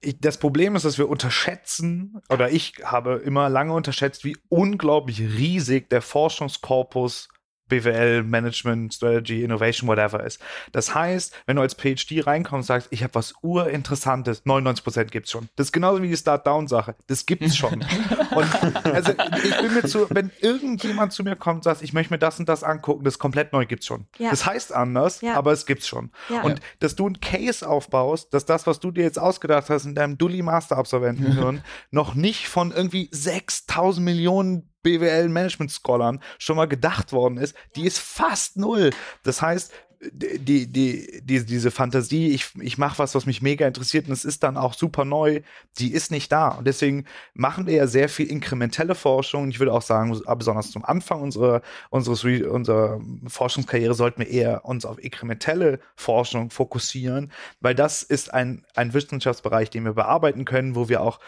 C: Ich, das Problem ist, dass wir unterschätzen, oder ich habe immer lange unterschätzt, wie unglaublich riesig der Forschungskorpus BWL, Management, Strategy, Innovation, whatever ist. Das heißt, wenn du als PhD reinkommst und sagst, ich habe was urinteressantes, 99% gibt's schon. Das ist genauso wie die Start-Down-Sache. Das gibt's schon. und also ich bin mir zu, wenn irgendjemand zu mir kommt und sagt, ich möchte mir das und das angucken, das komplett neu gibt's schon.
A: Ja.
C: Das heißt anders,
A: Ja.
C: aber es gibt's schon.
A: Ja.
C: Und dass du ein Case aufbaust, dass das, was du dir jetzt ausgedacht hast in deinem Dulli-Master-Absolventenhirn, noch nicht von irgendwie 6000 Millionen BWL-Management-Scholern schon mal gedacht worden ist, die ist fast null. Das heißt, die, die, die, diese Fantasie, ich, ich mache was, was mich mega interessiert und es ist dann auch super neu, die ist nicht da. Und deswegen machen wir ja sehr viel inkrementelle Forschung. Ich würde auch sagen, besonders zum Anfang unserer, unseres, Re- unserer Forschungskarriere sollten wir eher uns auf inkrementelle Forschung fokussieren, weil das ist ein, ein Wissenschaftsbereich, den wir bearbeiten können, wo wir auch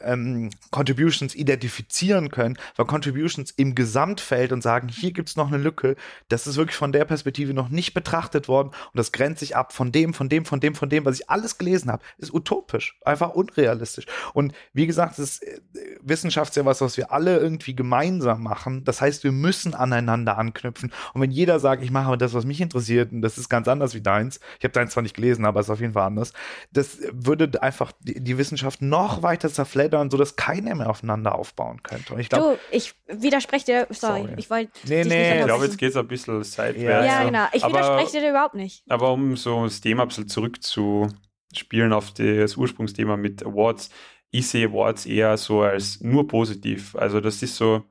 C: ähm, Contributions identifizieren können, weil Contributions im Gesamtfeld und sagen, hier gibt's noch eine Lücke, das ist wirklich von der Perspektive noch nicht betrachtet worden und das grenzt sich ab von dem, von dem, von dem, von dem, was ich alles gelesen habe, ist utopisch, einfach unrealistisch. Und wie gesagt, das ist, äh, Wissenschaft ist ja was, was wir alle irgendwie gemeinsam machen. Das heißt, wir müssen aneinander anknüpfen. Und wenn jeder sagt, ich mache das, was mich interessiert, und das ist ganz anders wie deins, ich habe deins zwar nicht gelesen, aber es ist auf jeden Fall anders, das würde einfach die, die Wissenschaft noch weiter zerfleddern, sodass keiner mehr aufeinander aufbauen könnte. Und ich glaube,
A: Du, ich widerspreche dir, sorry,
C: Sorry.
A: ich wollte
C: Nee,
A: dich
C: nee,
A: nicht
D: Ich glaube, jetzt geht es ein bisschen seitwärts.
C: Ja,
A: Ja,
C: also,
A: genau. Ich
D: aber-
A: widerspreche dir überhaupt nicht.
D: Aber um so das Thema ein bisschen zurückzuspielen auf das Ursprungsthema mit Awards, ich sehe Awards eher so als nur positiv. Also das ist so,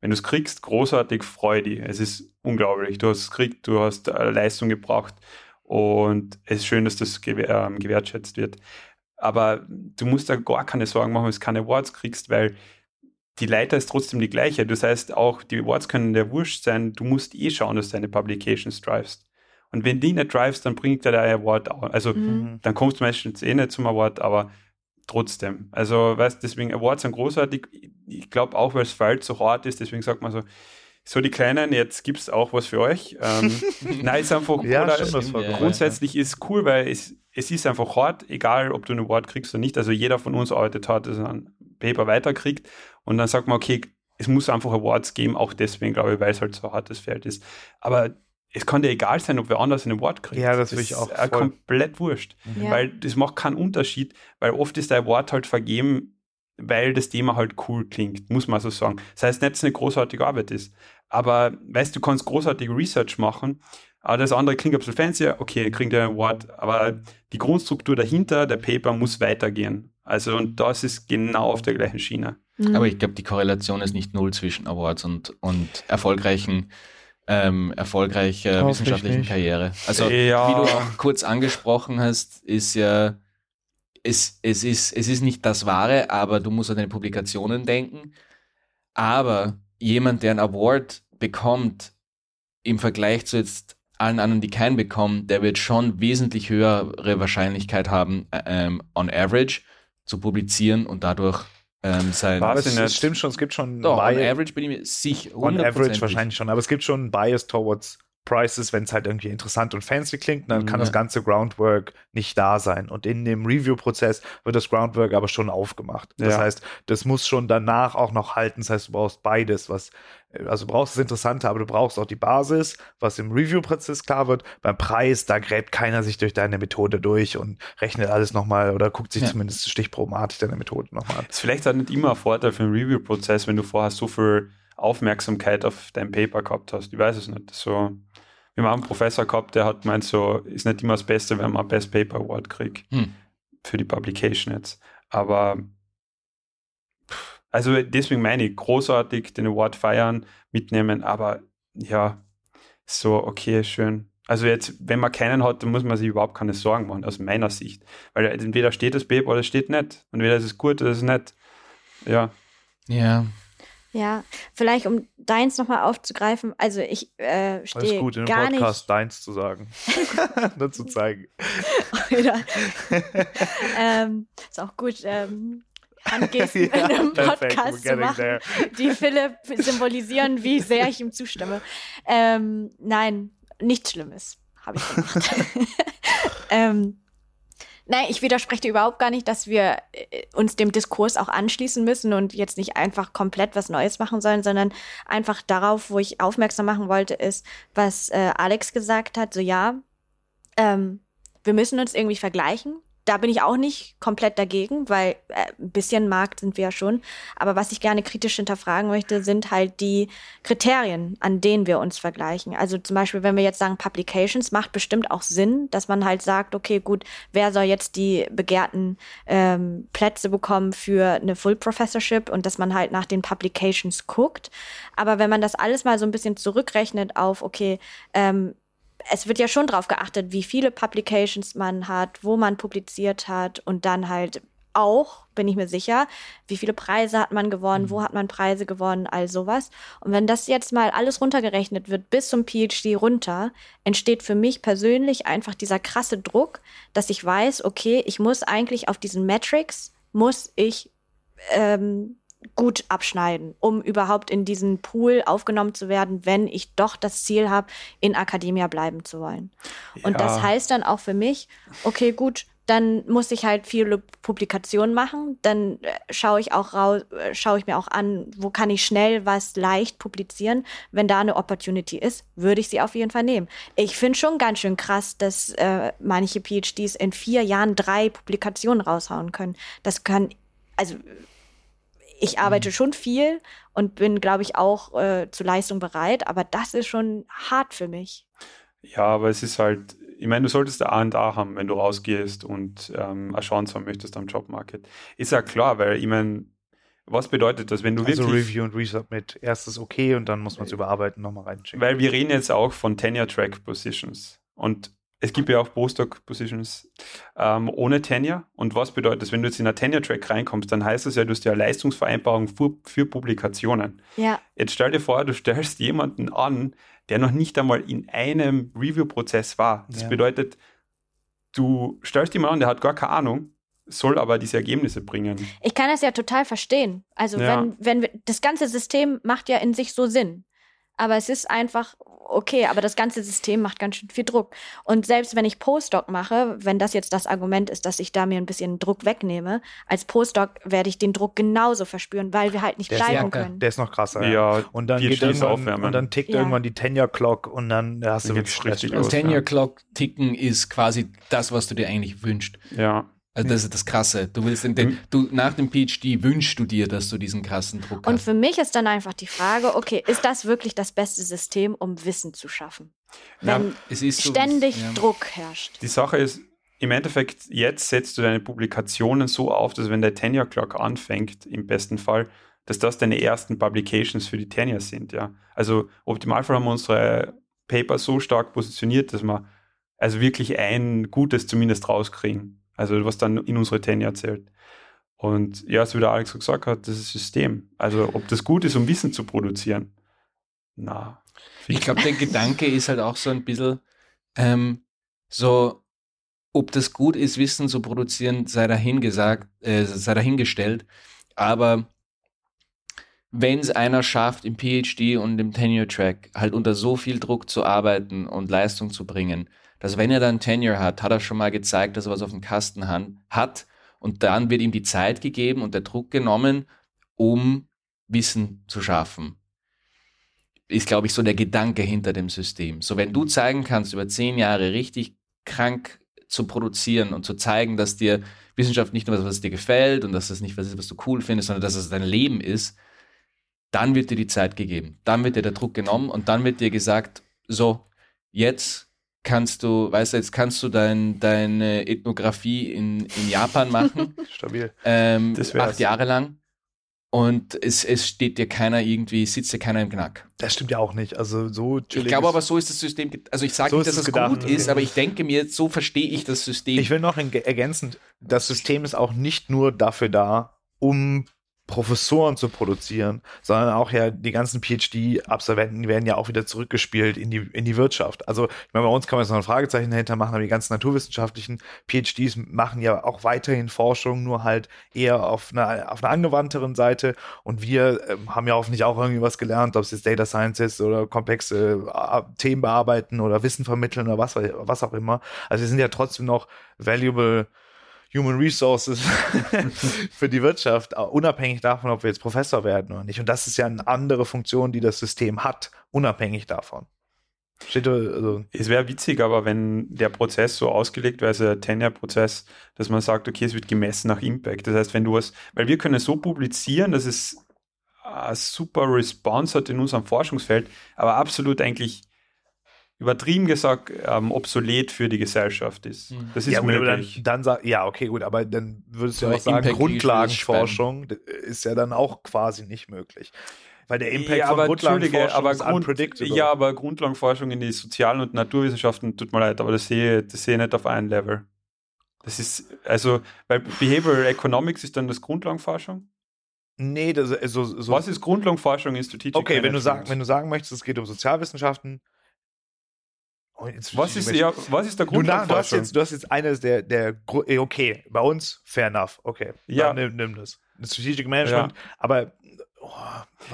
D: wenn du es kriegst, großartig, freu dich. Es ist unglaublich. Du hast es gekriegt, du hast äh, Leistung gebracht und es ist schön, dass das gewer ähm, gewertschätzt wird. Aber du musst da gar keine Sorgen machen, wenn du keine Awards kriegst, weil die Leiter ist trotzdem die gleiche. Das heißt, auch die Awards können der wurscht sein. Du musst eh schauen, dass du deine Publications drivest. Und wenn die nicht drivest, dann bringt dir der Award auch. Also
A: Mhm.
D: dann kommst du meistens eh nicht zum Award, aber trotzdem. Also, weißt deswegen Awards sind großartig. Ich glaube auch, weil es Feld so hart ist, deswegen sagt man so, so die Kleinen, jetzt gibt es auch was für euch. Ähm, nein, ist einfach
C: ja,
D: oder
C: stimmt, das war
B: ja.
C: cool.
D: grundsätzlich ist cool, weil es, es ist einfach hart, egal ob du einen Award kriegst oder nicht. Also jeder von uns arbeitet hart, dass er ein Paper weiterkriegt. Und dann sagt man, okay, es muss einfach Awards geben, auch deswegen, glaube ich, weil es halt so ein hartes Feld ist. Aber es kann dir egal sein, ob wer anders einen Award kriegt.
C: Ja, das will ich auch
D: ist
C: voll.
D: komplett wurscht.
A: Ja.
D: Weil das macht keinen Unterschied, weil oft ist der Award halt vergeben, weil das Thema halt cool klingt, muss man so sagen. Das heißt nicht, dass es eine großartige Arbeit ist. Aber weißt du, du kannst großartige Research machen, aber das andere klingt ein bisschen fancier, okay, kriegt der Award, aber die Grundstruktur dahinter, der Paper muss weitergehen. Also und das ist genau auf der gleichen Schiene.
A: Mhm.
B: Aber ich glaube, die Korrelation ist nicht null zwischen Awards und, und erfolgreichen, ähm, erfolgreicher wissenschaftlichen. Karriere. Also,
D: Ja.
B: wie du auch kurz angesprochen hast, ist ja, es, es, ist, es ist nicht das Wahre, aber du musst an deine Publikationen denken. Aber jemand, der einen Award bekommt, im Vergleich zu jetzt allen anderen, die keinen bekommen, der wird schon wesentlich höhere Wahrscheinlichkeit haben, äh, ähm, on average zu publizieren und dadurch ähm, sein.
C: Es
D: nicht.
C: stimmt schon, es gibt schon
B: Doch, on
C: Bias-
B: average bin ich mir sicher.
C: On average
B: 100%ig.
C: wahrscheinlich schon, aber es gibt schon einen Bias towards Prices, wenn es halt irgendwie interessant und fancy klingt, dann kann
B: Ja.
C: das ganze Groundwork nicht da sein. Und in dem Review-Prozess wird das Groundwork aber schon aufgemacht. Das
D: Ja.
C: heißt, das muss schon danach auch noch halten. Das heißt, du brauchst beides, was, also du brauchst das Interessante, aber du brauchst auch die Basis, was im Review-Prozess klar wird. Beim Preis, da gräbt keiner sich durch deine Methode durch und rechnet alles nochmal oder guckt sich
B: Ja.
C: zumindest stichprobenartig deine Methode nochmal an.
D: ist vielleicht auch nicht immer ein Vorteil für den Review-Prozess, wenn du vorher so viel Aufmerksamkeit auf dein Paper gehabt hast. Ich weiß es nicht. So, wir haben einen Professor gehabt, der hat gemeint, so ist nicht immer das Beste, wenn man Best Paper Award kriegt
B: Hm.
D: für die Publication jetzt. Aber also deswegen meine ich, großartig den Award feiern, mitnehmen, aber ja, so, okay, schön. Also jetzt, wenn man keinen hat, dann muss man sich überhaupt keine Sorgen machen, aus meiner Sicht. Weil entweder steht das Paper oder es steht nicht. Entweder ist es gut oder es ist nicht. Ja.
B: Ja.
A: Ja, vielleicht um deins nochmal aufzugreifen. Also ich äh,
C: Alles
A: stehe
C: gut, in einem Podcast deins zu sagen. Nur zu zeigen.
A: ähm, ist auch gut, ähm, Handgesten in einem
C: perfekt,
A: Podcast zu machen,
C: there.
A: die Philipp symbolisieren, wie sehr ich ihm zustimme. Ähm, nein, nichts Schlimmes habe ich gemacht. ähm, Nein, ich widerspreche überhaupt gar nicht, dass wir äh, uns dem Diskurs auch anschließen müssen und jetzt nicht einfach komplett was Neues machen sollen, sondern einfach darauf, wo ich aufmerksam machen wollte, ist, was äh, Alex gesagt hat, so ja, ähm, wir müssen uns irgendwie vergleichen da bin ich auch nicht komplett dagegen, weil äh, ein bisschen Markt sind wir ja schon. Aber was ich gerne kritisch hinterfragen möchte, sind halt die Kriterien, an denen wir uns vergleichen. Also zum Beispiel, wenn wir jetzt sagen Publications, macht bestimmt auch Sinn, dass man halt sagt, okay, gut, wer soll jetzt die begehrten ähm, Plätze bekommen für eine Full Professorship und dass man halt nach den Publications guckt. Aber wenn man das alles mal so ein bisschen zurückrechnet auf, okay, ähm, es wird ja schon darauf geachtet, wie viele Publications man hat, wo man publiziert hat und dann halt auch, bin ich mir sicher, wie viele Preise hat man gewonnen, wo mhm. hat man Preise gewonnen, all sowas. Und wenn das jetzt mal alles runtergerechnet wird, bis zum PhD runter, entsteht für mich persönlich einfach dieser krasse Druck, dass ich weiß, okay, ich muss eigentlich auf diesen Metrics, muss ich ähm, gut abschneiden, um überhaupt in diesen Pool aufgenommen zu werden, wenn ich doch das Ziel habe, in Akademia bleiben zu wollen. Ja. Und das heißt dann auch für mich, okay, gut, dann muss ich halt viele Publikationen machen. Dann äh, schaue ich auch raus, äh, schaue ich mir auch an, wo kann ich schnell was leicht publizieren. Wenn da eine Opportunity ist, würde ich sie auf jeden Fall nehmen. Ich finde schon ganz schön krass, dass äh, manche PhDs in vier Jahren drei Publikationen raushauen können. Das kann, also ich arbeite mhm. schon viel und bin, glaube ich, auch äh, zu Leistung bereit, aber das ist schon hart für mich.
D: Ja, aber es ist halt, ich meine, du solltest da A und A haben, wenn du rausgehst und ähm, eine Chance haben möchtest am Jobmarket. Ist ja klar, weil ich meine, was bedeutet das, wenn du
C: also
D: wirklich...
C: Review und Resubmit, erstes okay und dann muss man es überarbeiten, nochmal reinschicken.
D: Weil wir reden jetzt auch von Tenure-Track-Positions und es gibt ja auch Postdoc-Positions ähm, ohne Tenure. Und was bedeutet das? Wenn du jetzt in einen Tenure-Track reinkommst, dann heißt das ja, du hast ja Leistungsvereinbarung für, für Publikationen.
A: Ja.
D: Jetzt stell dir vor, du stellst jemanden an, der noch nicht einmal in einem Review-Prozess war. Das ja. bedeutet, du stellst jemanden an, der hat gar keine Ahnung, soll aber diese Ergebnisse bringen.
A: Ich kann das ja total verstehen. Also ja. wenn, wenn wir, das ganze System macht ja in sich so Sinn. Aber es ist einfach okay, aber das ganze System macht ganz schön viel Druck. Und selbst wenn ich Postdoc mache, wenn das jetzt das Argument ist, dass ich da mir ein bisschen Druck wegnehme, als Postdoc werde ich den Druck genauso verspüren, weil wir halt nicht der bleiben können.
C: Der ist noch krasser.
D: Ja,
C: ja. und dann geht irgendwann, und dann tickt ja. irgendwann die Tenure Clock und dann hast du wirklich
B: richtig. Und Tenure Clock ticken ist quasi das, was du dir eigentlich wünschst.
D: Ja.
B: Also das ist das Krasse. Du willst den, den, du nach dem PhD wünschst du dir, dass du diesen krassen Druck
A: hast. Und für mich ist dann einfach die Frage, okay, ist das wirklich das beste System, um Wissen zu schaffen? Wenn ja, ständig so, ja. Druck herrscht.
D: Die Sache ist, im Endeffekt, jetzt setzt du deine Publikationen so auf, dass wenn der Tenure Clock anfängt, im besten Fall, dass das deine ersten Publications für die Tenure sind, ja. Also optimalfall haben wir unsere Paper so stark positioniert, dass wir also wirklich ein gutes zumindest rauskriegen. Also was dann in unsere Tenure zählt. Und ja, so wie der Alex gesagt hat, das ist System. Also ob das gut ist, um Wissen zu produzieren. Na.
B: Ich glaube, der Gedanke ist halt auch so ein bisschen ähm, so, ob das gut ist, Wissen zu produzieren, sei dahingesagt, äh, sei dahingestellt. Aber wenn es einer schafft, im PhD und im Tenure-Track halt unter so viel Druck zu arbeiten und Leistung zu bringen, dass wenn er dann Tenure hat, hat er schon mal gezeigt, dass er was auf dem Kasten hat und dann wird ihm die Zeit gegeben und der Druck genommen, um Wissen zu schaffen. Ist, glaube ich, so der Gedanke hinter dem System. So, wenn du zeigen kannst, über zehn Jahre richtig krank zu produzieren und zu zeigen, dass dir Wissenschaft nicht nur was, was dir gefällt und dass das nicht was ist, was du cool findest, sondern dass es dein Leben ist, dann wird dir die Zeit gegeben. Dann wird dir der Druck genommen und dann wird dir gesagt, so, jetzt kannst du, weißt du, jetzt kannst du dein, deine Ethnographie in, in Japan machen.
C: Stabil.
B: Ähm, acht Jahre lang. Und es, es steht dir keiner irgendwie, sitzt dir keiner im Knack.
C: Das stimmt ja auch nicht. Also so
B: Ich glaube aber, so ist das System. Also ich sage so nicht, dass es das gut ist, aber ich denke mir, so verstehe ich das System.
C: Ich will noch ergänzend, das System ist auch nicht nur dafür da, um Professoren zu produzieren, sondern auch ja die ganzen PhD-Absolventen werden ja auch wieder zurückgespielt in die, in die Wirtschaft. Also, ich meine, bei uns kann man jetzt noch ein Fragezeichen dahinter machen, aber die ganzen naturwissenschaftlichen PhDs machen ja auch weiterhin Forschung, nur halt eher auf einer, auf einer angewandteren Seite. Und wir ähm, haben ja hoffentlich auch irgendwie was gelernt, ob es jetzt Data Science ist oder komplexe äh, Themen bearbeiten oder Wissen vermitteln oder was, was auch immer. Also, wir sind ja trotzdem noch valuable Human Resources für die Wirtschaft, unabhängig davon, ob wir jetzt Professor werden oder nicht. Und das ist ja eine andere Funktion, die das System hat, unabhängig davon.
D: Steht, also es wäre witzig, aber wenn der Prozess so ausgelegt wäre, also der Tenure-Prozess, dass man sagt, okay, es wird gemessen nach Impact. Das heißt, wenn du was, weil wir können so publizieren, dass es eine super Response hat in unserem Forschungsfeld, aber absolut eigentlich übertrieben gesagt ähm, obsolet für die Gesellschaft ist.
C: Mhm. Das ist ja, möglich. Dann, dann sag, ja, okay, gut, aber dann würdest du ja auch sagen, Grundlagenforschung ist ja dann auch quasi nicht möglich. Weil der Impact ja,
D: von Grundlagenforschung aber ist Grund, unpredictable. Ja, aber Grundlagenforschung in die sozialen und Naturwissenschaften, tut mir leid, aber das sehe, das sehe ich nicht auf einem Level. Das ist, also, weil Behavioral Economics ist dann das Grundlagenforschung?
C: Nee, das also, so,
D: Was ist Grundlagenforschung in Strategic
C: Okay, wenn du, sagen, wenn du sagen möchtest, es geht um Sozialwissenschaften,
D: was, ist, ja, was ist der Grund?
C: Du, du, hast jetzt, du hast jetzt eines der, der, eh, okay, bei uns, fair enough, okay,
D: ja.
C: nimm, nimm das. Strategic Management, ja. aber
D: Oh,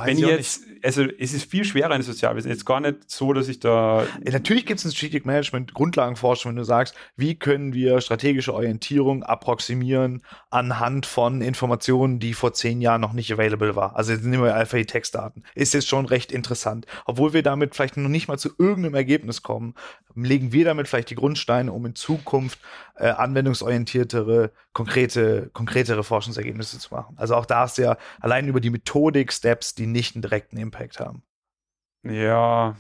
D: Wenn ich jetzt, nicht. also es ist viel schwerer in Sozialwissen. Jetzt gar nicht so, dass ich da.
C: Natürlich gibt es ein Strategic Management, Grundlagenforschung, wenn du sagst, wie können wir strategische Orientierung approximieren anhand von Informationen, die vor zehn Jahren noch nicht available war. Also jetzt nehmen wir einfach die Textdaten. Ist jetzt schon recht interessant. Obwohl wir damit vielleicht noch nicht mal zu irgendeinem Ergebnis kommen, legen wir damit vielleicht die Grundsteine, um in Zukunft äh, anwendungsorientiertere, konkrete, konkretere Forschungsergebnisse zu machen. Also auch da ist ja allein über die Methodik Steps, die nicht einen direkten Impact haben.
D: Ja.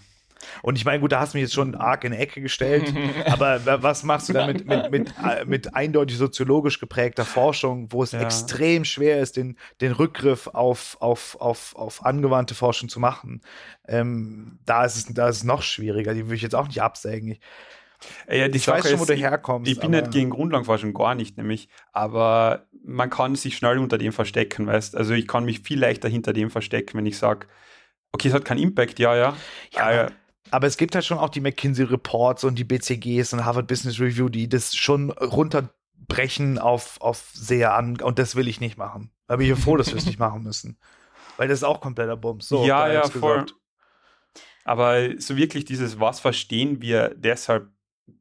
C: Und ich meine, gut, da hast du mich jetzt schon arg in die Ecke gestellt, aber was machst du da mit, mit, mit, äh, mit, eindeutig soziologisch geprägter Forschung, wo es ja. extrem schwer ist, den, den Rückgriff auf, auf, auf, auf angewandte Forschung zu machen? Ähm, da, ist es, da ist es noch schwieriger, die würde ich jetzt auch nicht absägen. Ich,
D: ja, ich Sache weiß schon, wo du herkommst. Ich bin nicht gegen Grundlagenforschung, gar nicht nämlich, aber man kann sich schnell unter dem verstecken, weißt Also ich kann mich viel leichter hinter dem verstecken, wenn ich sage, okay, es hat keinen Impact, ja, ja.
C: ja äh, aber es gibt halt schon auch die McKinsey Reports und die BCGs und Harvard Business Review, die das schon runterbrechen auf, auf sehr an, und das will ich nicht machen. Da bin ich froh, dass wir es nicht machen müssen. Weil das ist auch kompletter Bums.
D: So, ja, ja, voll. Aber so wirklich dieses, was verstehen wir deshalb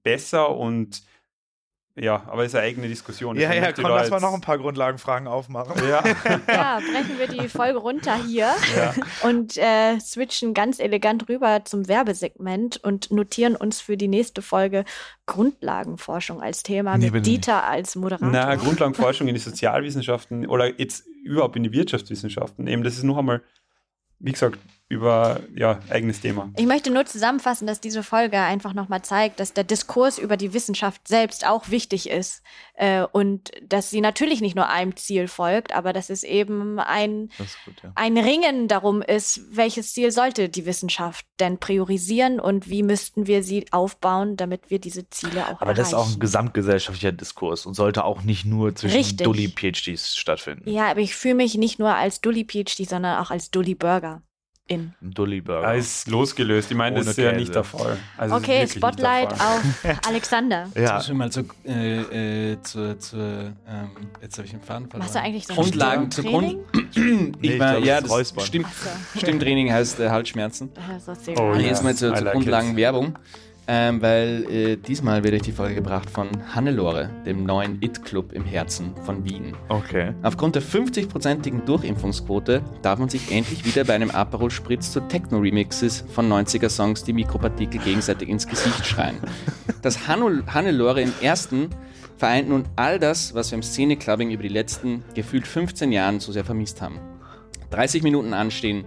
D: besser und ja, aber ist eine eigene Diskussion.
C: Ja, ja, komm, lass mal noch ein paar Grundlagenfragen aufmachen.
A: Ja, ja brechen wir die Folge runter hier ja. und äh, switchen ganz elegant rüber zum Werbesegment und notieren uns für die nächste Folge Grundlagenforschung als Thema nee, mit Dieter nicht. als Moderator.
D: Na, Grundlagenforschung in die Sozialwissenschaften oder jetzt überhaupt in die Wirtschaftswissenschaften. Eben, das ist noch einmal, wie gesagt, über ja, eigenes Thema.
A: Ich möchte nur zusammenfassen, dass diese Folge einfach nochmal zeigt, dass der Diskurs über die Wissenschaft selbst auch wichtig ist äh, und dass sie natürlich nicht nur einem Ziel folgt, aber dass es eben ein, gut, ja. ein Ringen darum ist, welches Ziel sollte die Wissenschaft denn priorisieren und wie müssten wir sie aufbauen, damit wir diese Ziele auch
C: aber erreichen. Aber das ist auch ein gesamtgesellschaftlicher Diskurs und sollte auch nicht nur zwischen Dully-PhDs stattfinden.
A: Ja, aber ich fühle mich nicht nur als Dully-PhD, sondern auch als Dully-Burger in.
C: Dully Burger.
D: Ist losgelöst. Ich meine, das ist Käse. ja nicht der Fall.
A: Also okay, Spotlight auf Alexander.
B: Ja. Jetzt mal zu, äh, äh, zu, zu ähm, jetzt habe ich den Faden verloren.
A: Machst du eigentlich so
B: ein Grundlagen zu Grund. ich, nee, war, ja, das Stimm, Stimmtraining heißt äh, Halsschmerzen. Das ist oh, Jetzt mal zur, zur like Grundlagenwerbung ähm, weil äh, diesmal werde ich die Folge gebracht von Hannelore, dem neuen It-Club im Herzen von Wien.
C: Okay.
B: Aufgrund der 50-prozentigen Durchimpfungsquote darf man sich endlich wieder bei einem Aperol Spritz zu Techno-Remixes von 90er-Songs die Mikropartikel gegenseitig ins Gesicht schreien. Das Hannelore im ersten vereint nun all das, was wir im Szene-Clubbing über die letzten gefühlt 15 Jahren so sehr vermisst haben. 30 Minuten anstehen,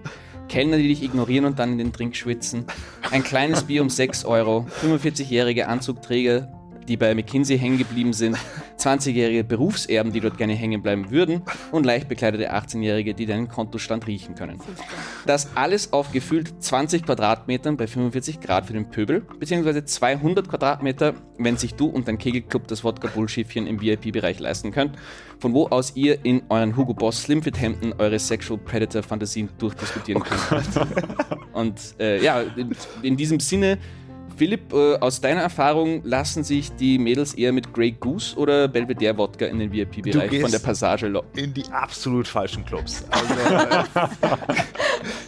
B: Kellner, die dich ignorieren und dann in den Drink schwitzen, ein kleines Bier um 6 Euro, 45-jährige Anzugträger, die bei McKinsey hängen geblieben sind, 20-jährige Berufserben, die dort gerne hängen bleiben würden und leicht bekleidete 18-jährige, die deinen Kontostand riechen können. Das alles auf gefühlt 20 Quadratmetern bei 45 Grad für den Pöbel, beziehungsweise 200 Quadratmeter, wenn sich du und dein Kegelclub das Wodka-Bullschiffchen im VIP-Bereich leisten könnt, von wo aus ihr in euren Hugo Boss Slimfit-Hemden eure Sexual Predator-Fantasien durchdiskutieren könnt. und äh, ja, in, in diesem Sinne Philipp, äh, aus deiner Erfahrung lassen sich die Mädels eher mit Grey Goose oder Belvedere Wodka in den VIP-Bereich von der Passage locken?
C: In die absolut falschen Clubs. Also,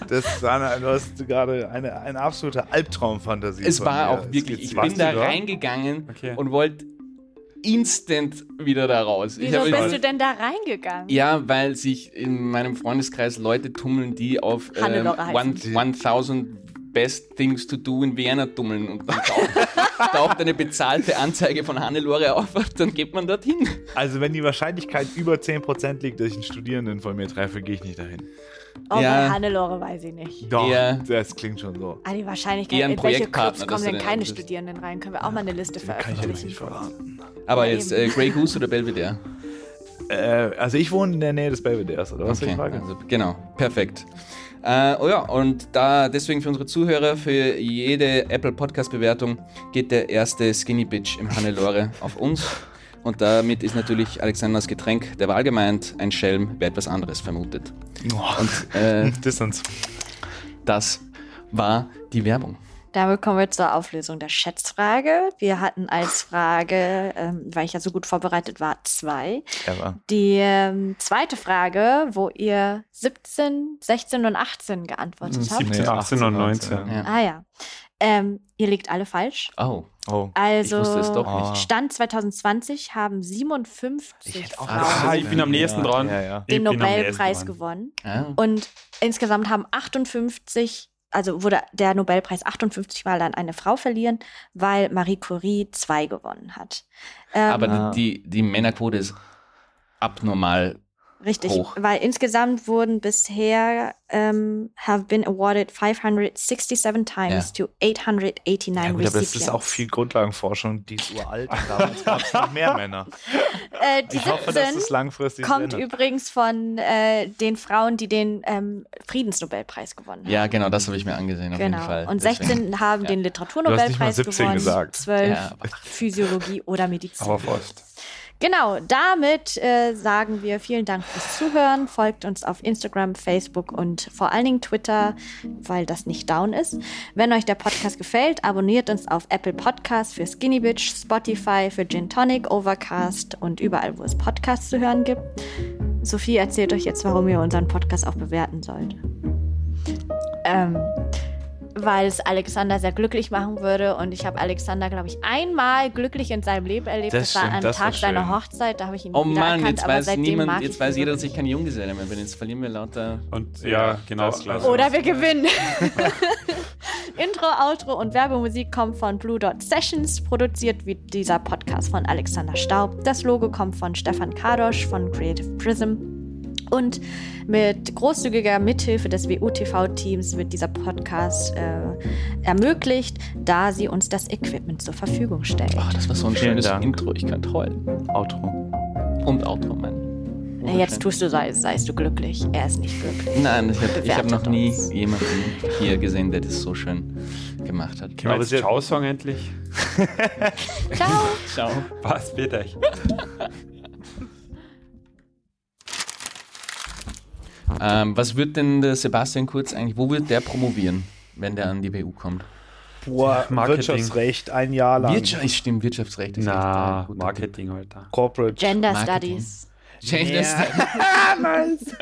C: das war du hast gerade eine, eine absolute Albtraumfantasie.
B: Es war auch wirklich, ich bin da reingegangen okay. und wollte instant wieder da raus. Ich
A: Wieso bist du denn da reingegangen?
B: ja, weil sich in meinem Freundeskreis Leute tummeln, die auf ähm,
A: Hannelore
B: one,
A: heißen.
B: 1000 Best Things to Do in Vienna tummeln und dann taucht, taucht eine bezahlte Anzeige von Hannelore auf, dann geht man dorthin.
C: Also wenn die Wahrscheinlichkeit über 10% liegt, dass ich einen Studierenden von mir treffe, gehe ich nicht dahin.
A: Oh,
B: Ja.
A: bei Hannelore weiß ich nicht.
C: Doch,
B: Eher-
C: das klingt schon so.
A: Ah, die Wahrscheinlichkeit,
B: Eher ein
A: in welche Clubs kommen denn
B: den-
A: keine
B: das-
A: Studierenden rein? Können wir auch mal eine Liste
C: Kann ich ja
A: veröffentlichen?
C: nicht verraten.
B: Aber
A: Ja,
B: jetzt äh, Grey Goose oder Belvedere?
C: Äh, also ich wohne in der Nähe des Belvederes, oder was ist die
B: Okay,
C: Frage?
B: also, genau, perfekt. Äh, oh ja, und da deswegen für unsere Zuhörer, für jede Apple Podcast Bewertung geht der erste Skinny Bitch im Hannelore auf uns. Und damit ist natürlich Alexanders Getränk der Wahl gemeint, ein Schelm, wer etwas anderes vermutet.
C: Oh,
B: Und äh, das war die Werbung.
A: Damit kommen wir zur Auflösung der Schätzfrage. Wir hatten als Frage, ähm, weil ich ja so gut vorbereitet war, zwei.
C: Ever.
A: Die ähm, zweite Frage, wo ihr 17, 16 und 18 geantwortet habt.
D: 17, 18 und 19.
B: Ja.
A: Ah ja. Ähm, ihr liegt alle falsch.
B: Oh,
C: Oh.
A: Also
B: ich wusste es doch
C: Ah.
B: nicht.
A: Stand 2020 haben 57
C: Ich hätte auch
A: Frauen
D: Ah, ich bin am nächsten
C: Ja,
D: dran.
C: ja, ja.
A: Den Nobelpreis gewonnen.
B: Ah.
A: Und insgesamt haben 58, also wurde der Nobelpreis 58 Mal an eine Frau verlieren, weil Marie Curie zwei gewonnen hat. Ähm,
B: Aber die, die Männerquote ist abnormal.
A: Richtig,
B: hoch.
A: weil insgesamt wurden bisher ähm, have been awarded 567 times to 889
C: Ja, gut, aber
A: recipients.
C: das ist auch viel Grundlagenforschung, die ist uralt. und Damals gab es noch mehr Männer.
A: Äh, die
C: Ich hoffe, dass
A: 17
C: es langfristig
A: kommt
C: ändert.
A: übrigens von äh, den Frauen, die den ähm, Friedensnobelpreis gewonnen haben.
B: Ja, genau, das habe ich mir angesehen auf
A: Genau.
B: jeden Fall.
A: Und
B: Deswegen.
A: 16 haben
B: Ja.
A: den
C: Du hast nicht
A: Literaturnobelpreis
C: mal 17
A: gewonnen,
C: gesagt.
A: 12
B: Ja, aber-
A: Physiologie oder Medizin.
D: Aber fast.
A: Genau, damit äh, sagen wir vielen Dank fürs Zuhören. Folgt uns auf Instagram, Facebook und vor allen Dingen Twitter, weil das nicht down ist. Wenn euch der Podcast gefällt, abonniert uns auf Apple Podcasts für Skinny Bitch, Spotify für Gin Tonic, Overcast und überall, wo es Podcasts zu hören gibt. Sophie erzählt euch jetzt, warum ihr unseren Podcast auch bewerten sollt. Ähm, weil es Alexander sehr glücklich machen würde. Und ich habe Alexander, glaube ich, einmal glücklich in seinem Leben erlebt.
C: Das
A: Das, war
C: stimmt,
A: am
C: das war
A: Tag seiner. Hochzeit. Da habe ich ihn
B: Oh
A: wieder
B: Mann,
A: erkannt,
B: jetzt
A: aber
B: weiß
A: seitdem
B: niemand, jetzt
A: ich
B: weiß jeder, dass ich kein Junggeselle mehr bin. Jetzt verlieren wir lauter.
D: Und ja, genau.
A: Oder wir gewinnen. Intro, Outro und Werbemusik kommt von Blue Dot Sessions. Produziert wird dieser Podcast von Alexander Staub. Das Logo kommt von Stefan Kadosch von Creative Prism. Und mit großzügiger Mithilfe des WUTV-Teams wird dieser Podcast äh, ermöglicht, da sie uns das Equipment zur Verfügung stellen.
B: Ach, das war so ein
C: Vielen
B: schönes
C: Dank.
B: Intro. Ich kann heulen.
C: Outro.
B: Und Outro, mein.
A: Na, Jetzt tust du, sei, seist du glücklich. Er ist nicht glücklich.
B: Nein, ich habe hab noch nie
A: uns.
B: jemanden hier gesehen, der das so schön gemacht hat.
D: Können wir
C: Aber
D: jetzt
C: sie-
D: Ciao sagen endlich?
A: Ciao.
B: Ciao.
D: Was wird
B: Ähm, was wird denn der Sebastian Kurz eigentlich, wo wird der promovieren, wenn der an die BU kommt?
E: Boah,
D: Marketing.
E: Wirtschaftsrecht ein Jahr lang.
B: Wirtschaft, stimmt, Wirtschaftsrecht ist
D: Na,
B: echt
D: Marketing, Alter.
E: Corporate.
A: Gender
B: Marketing.
A: Studies.
B: Gender
E: Ja.
B: Studies.
E: nice.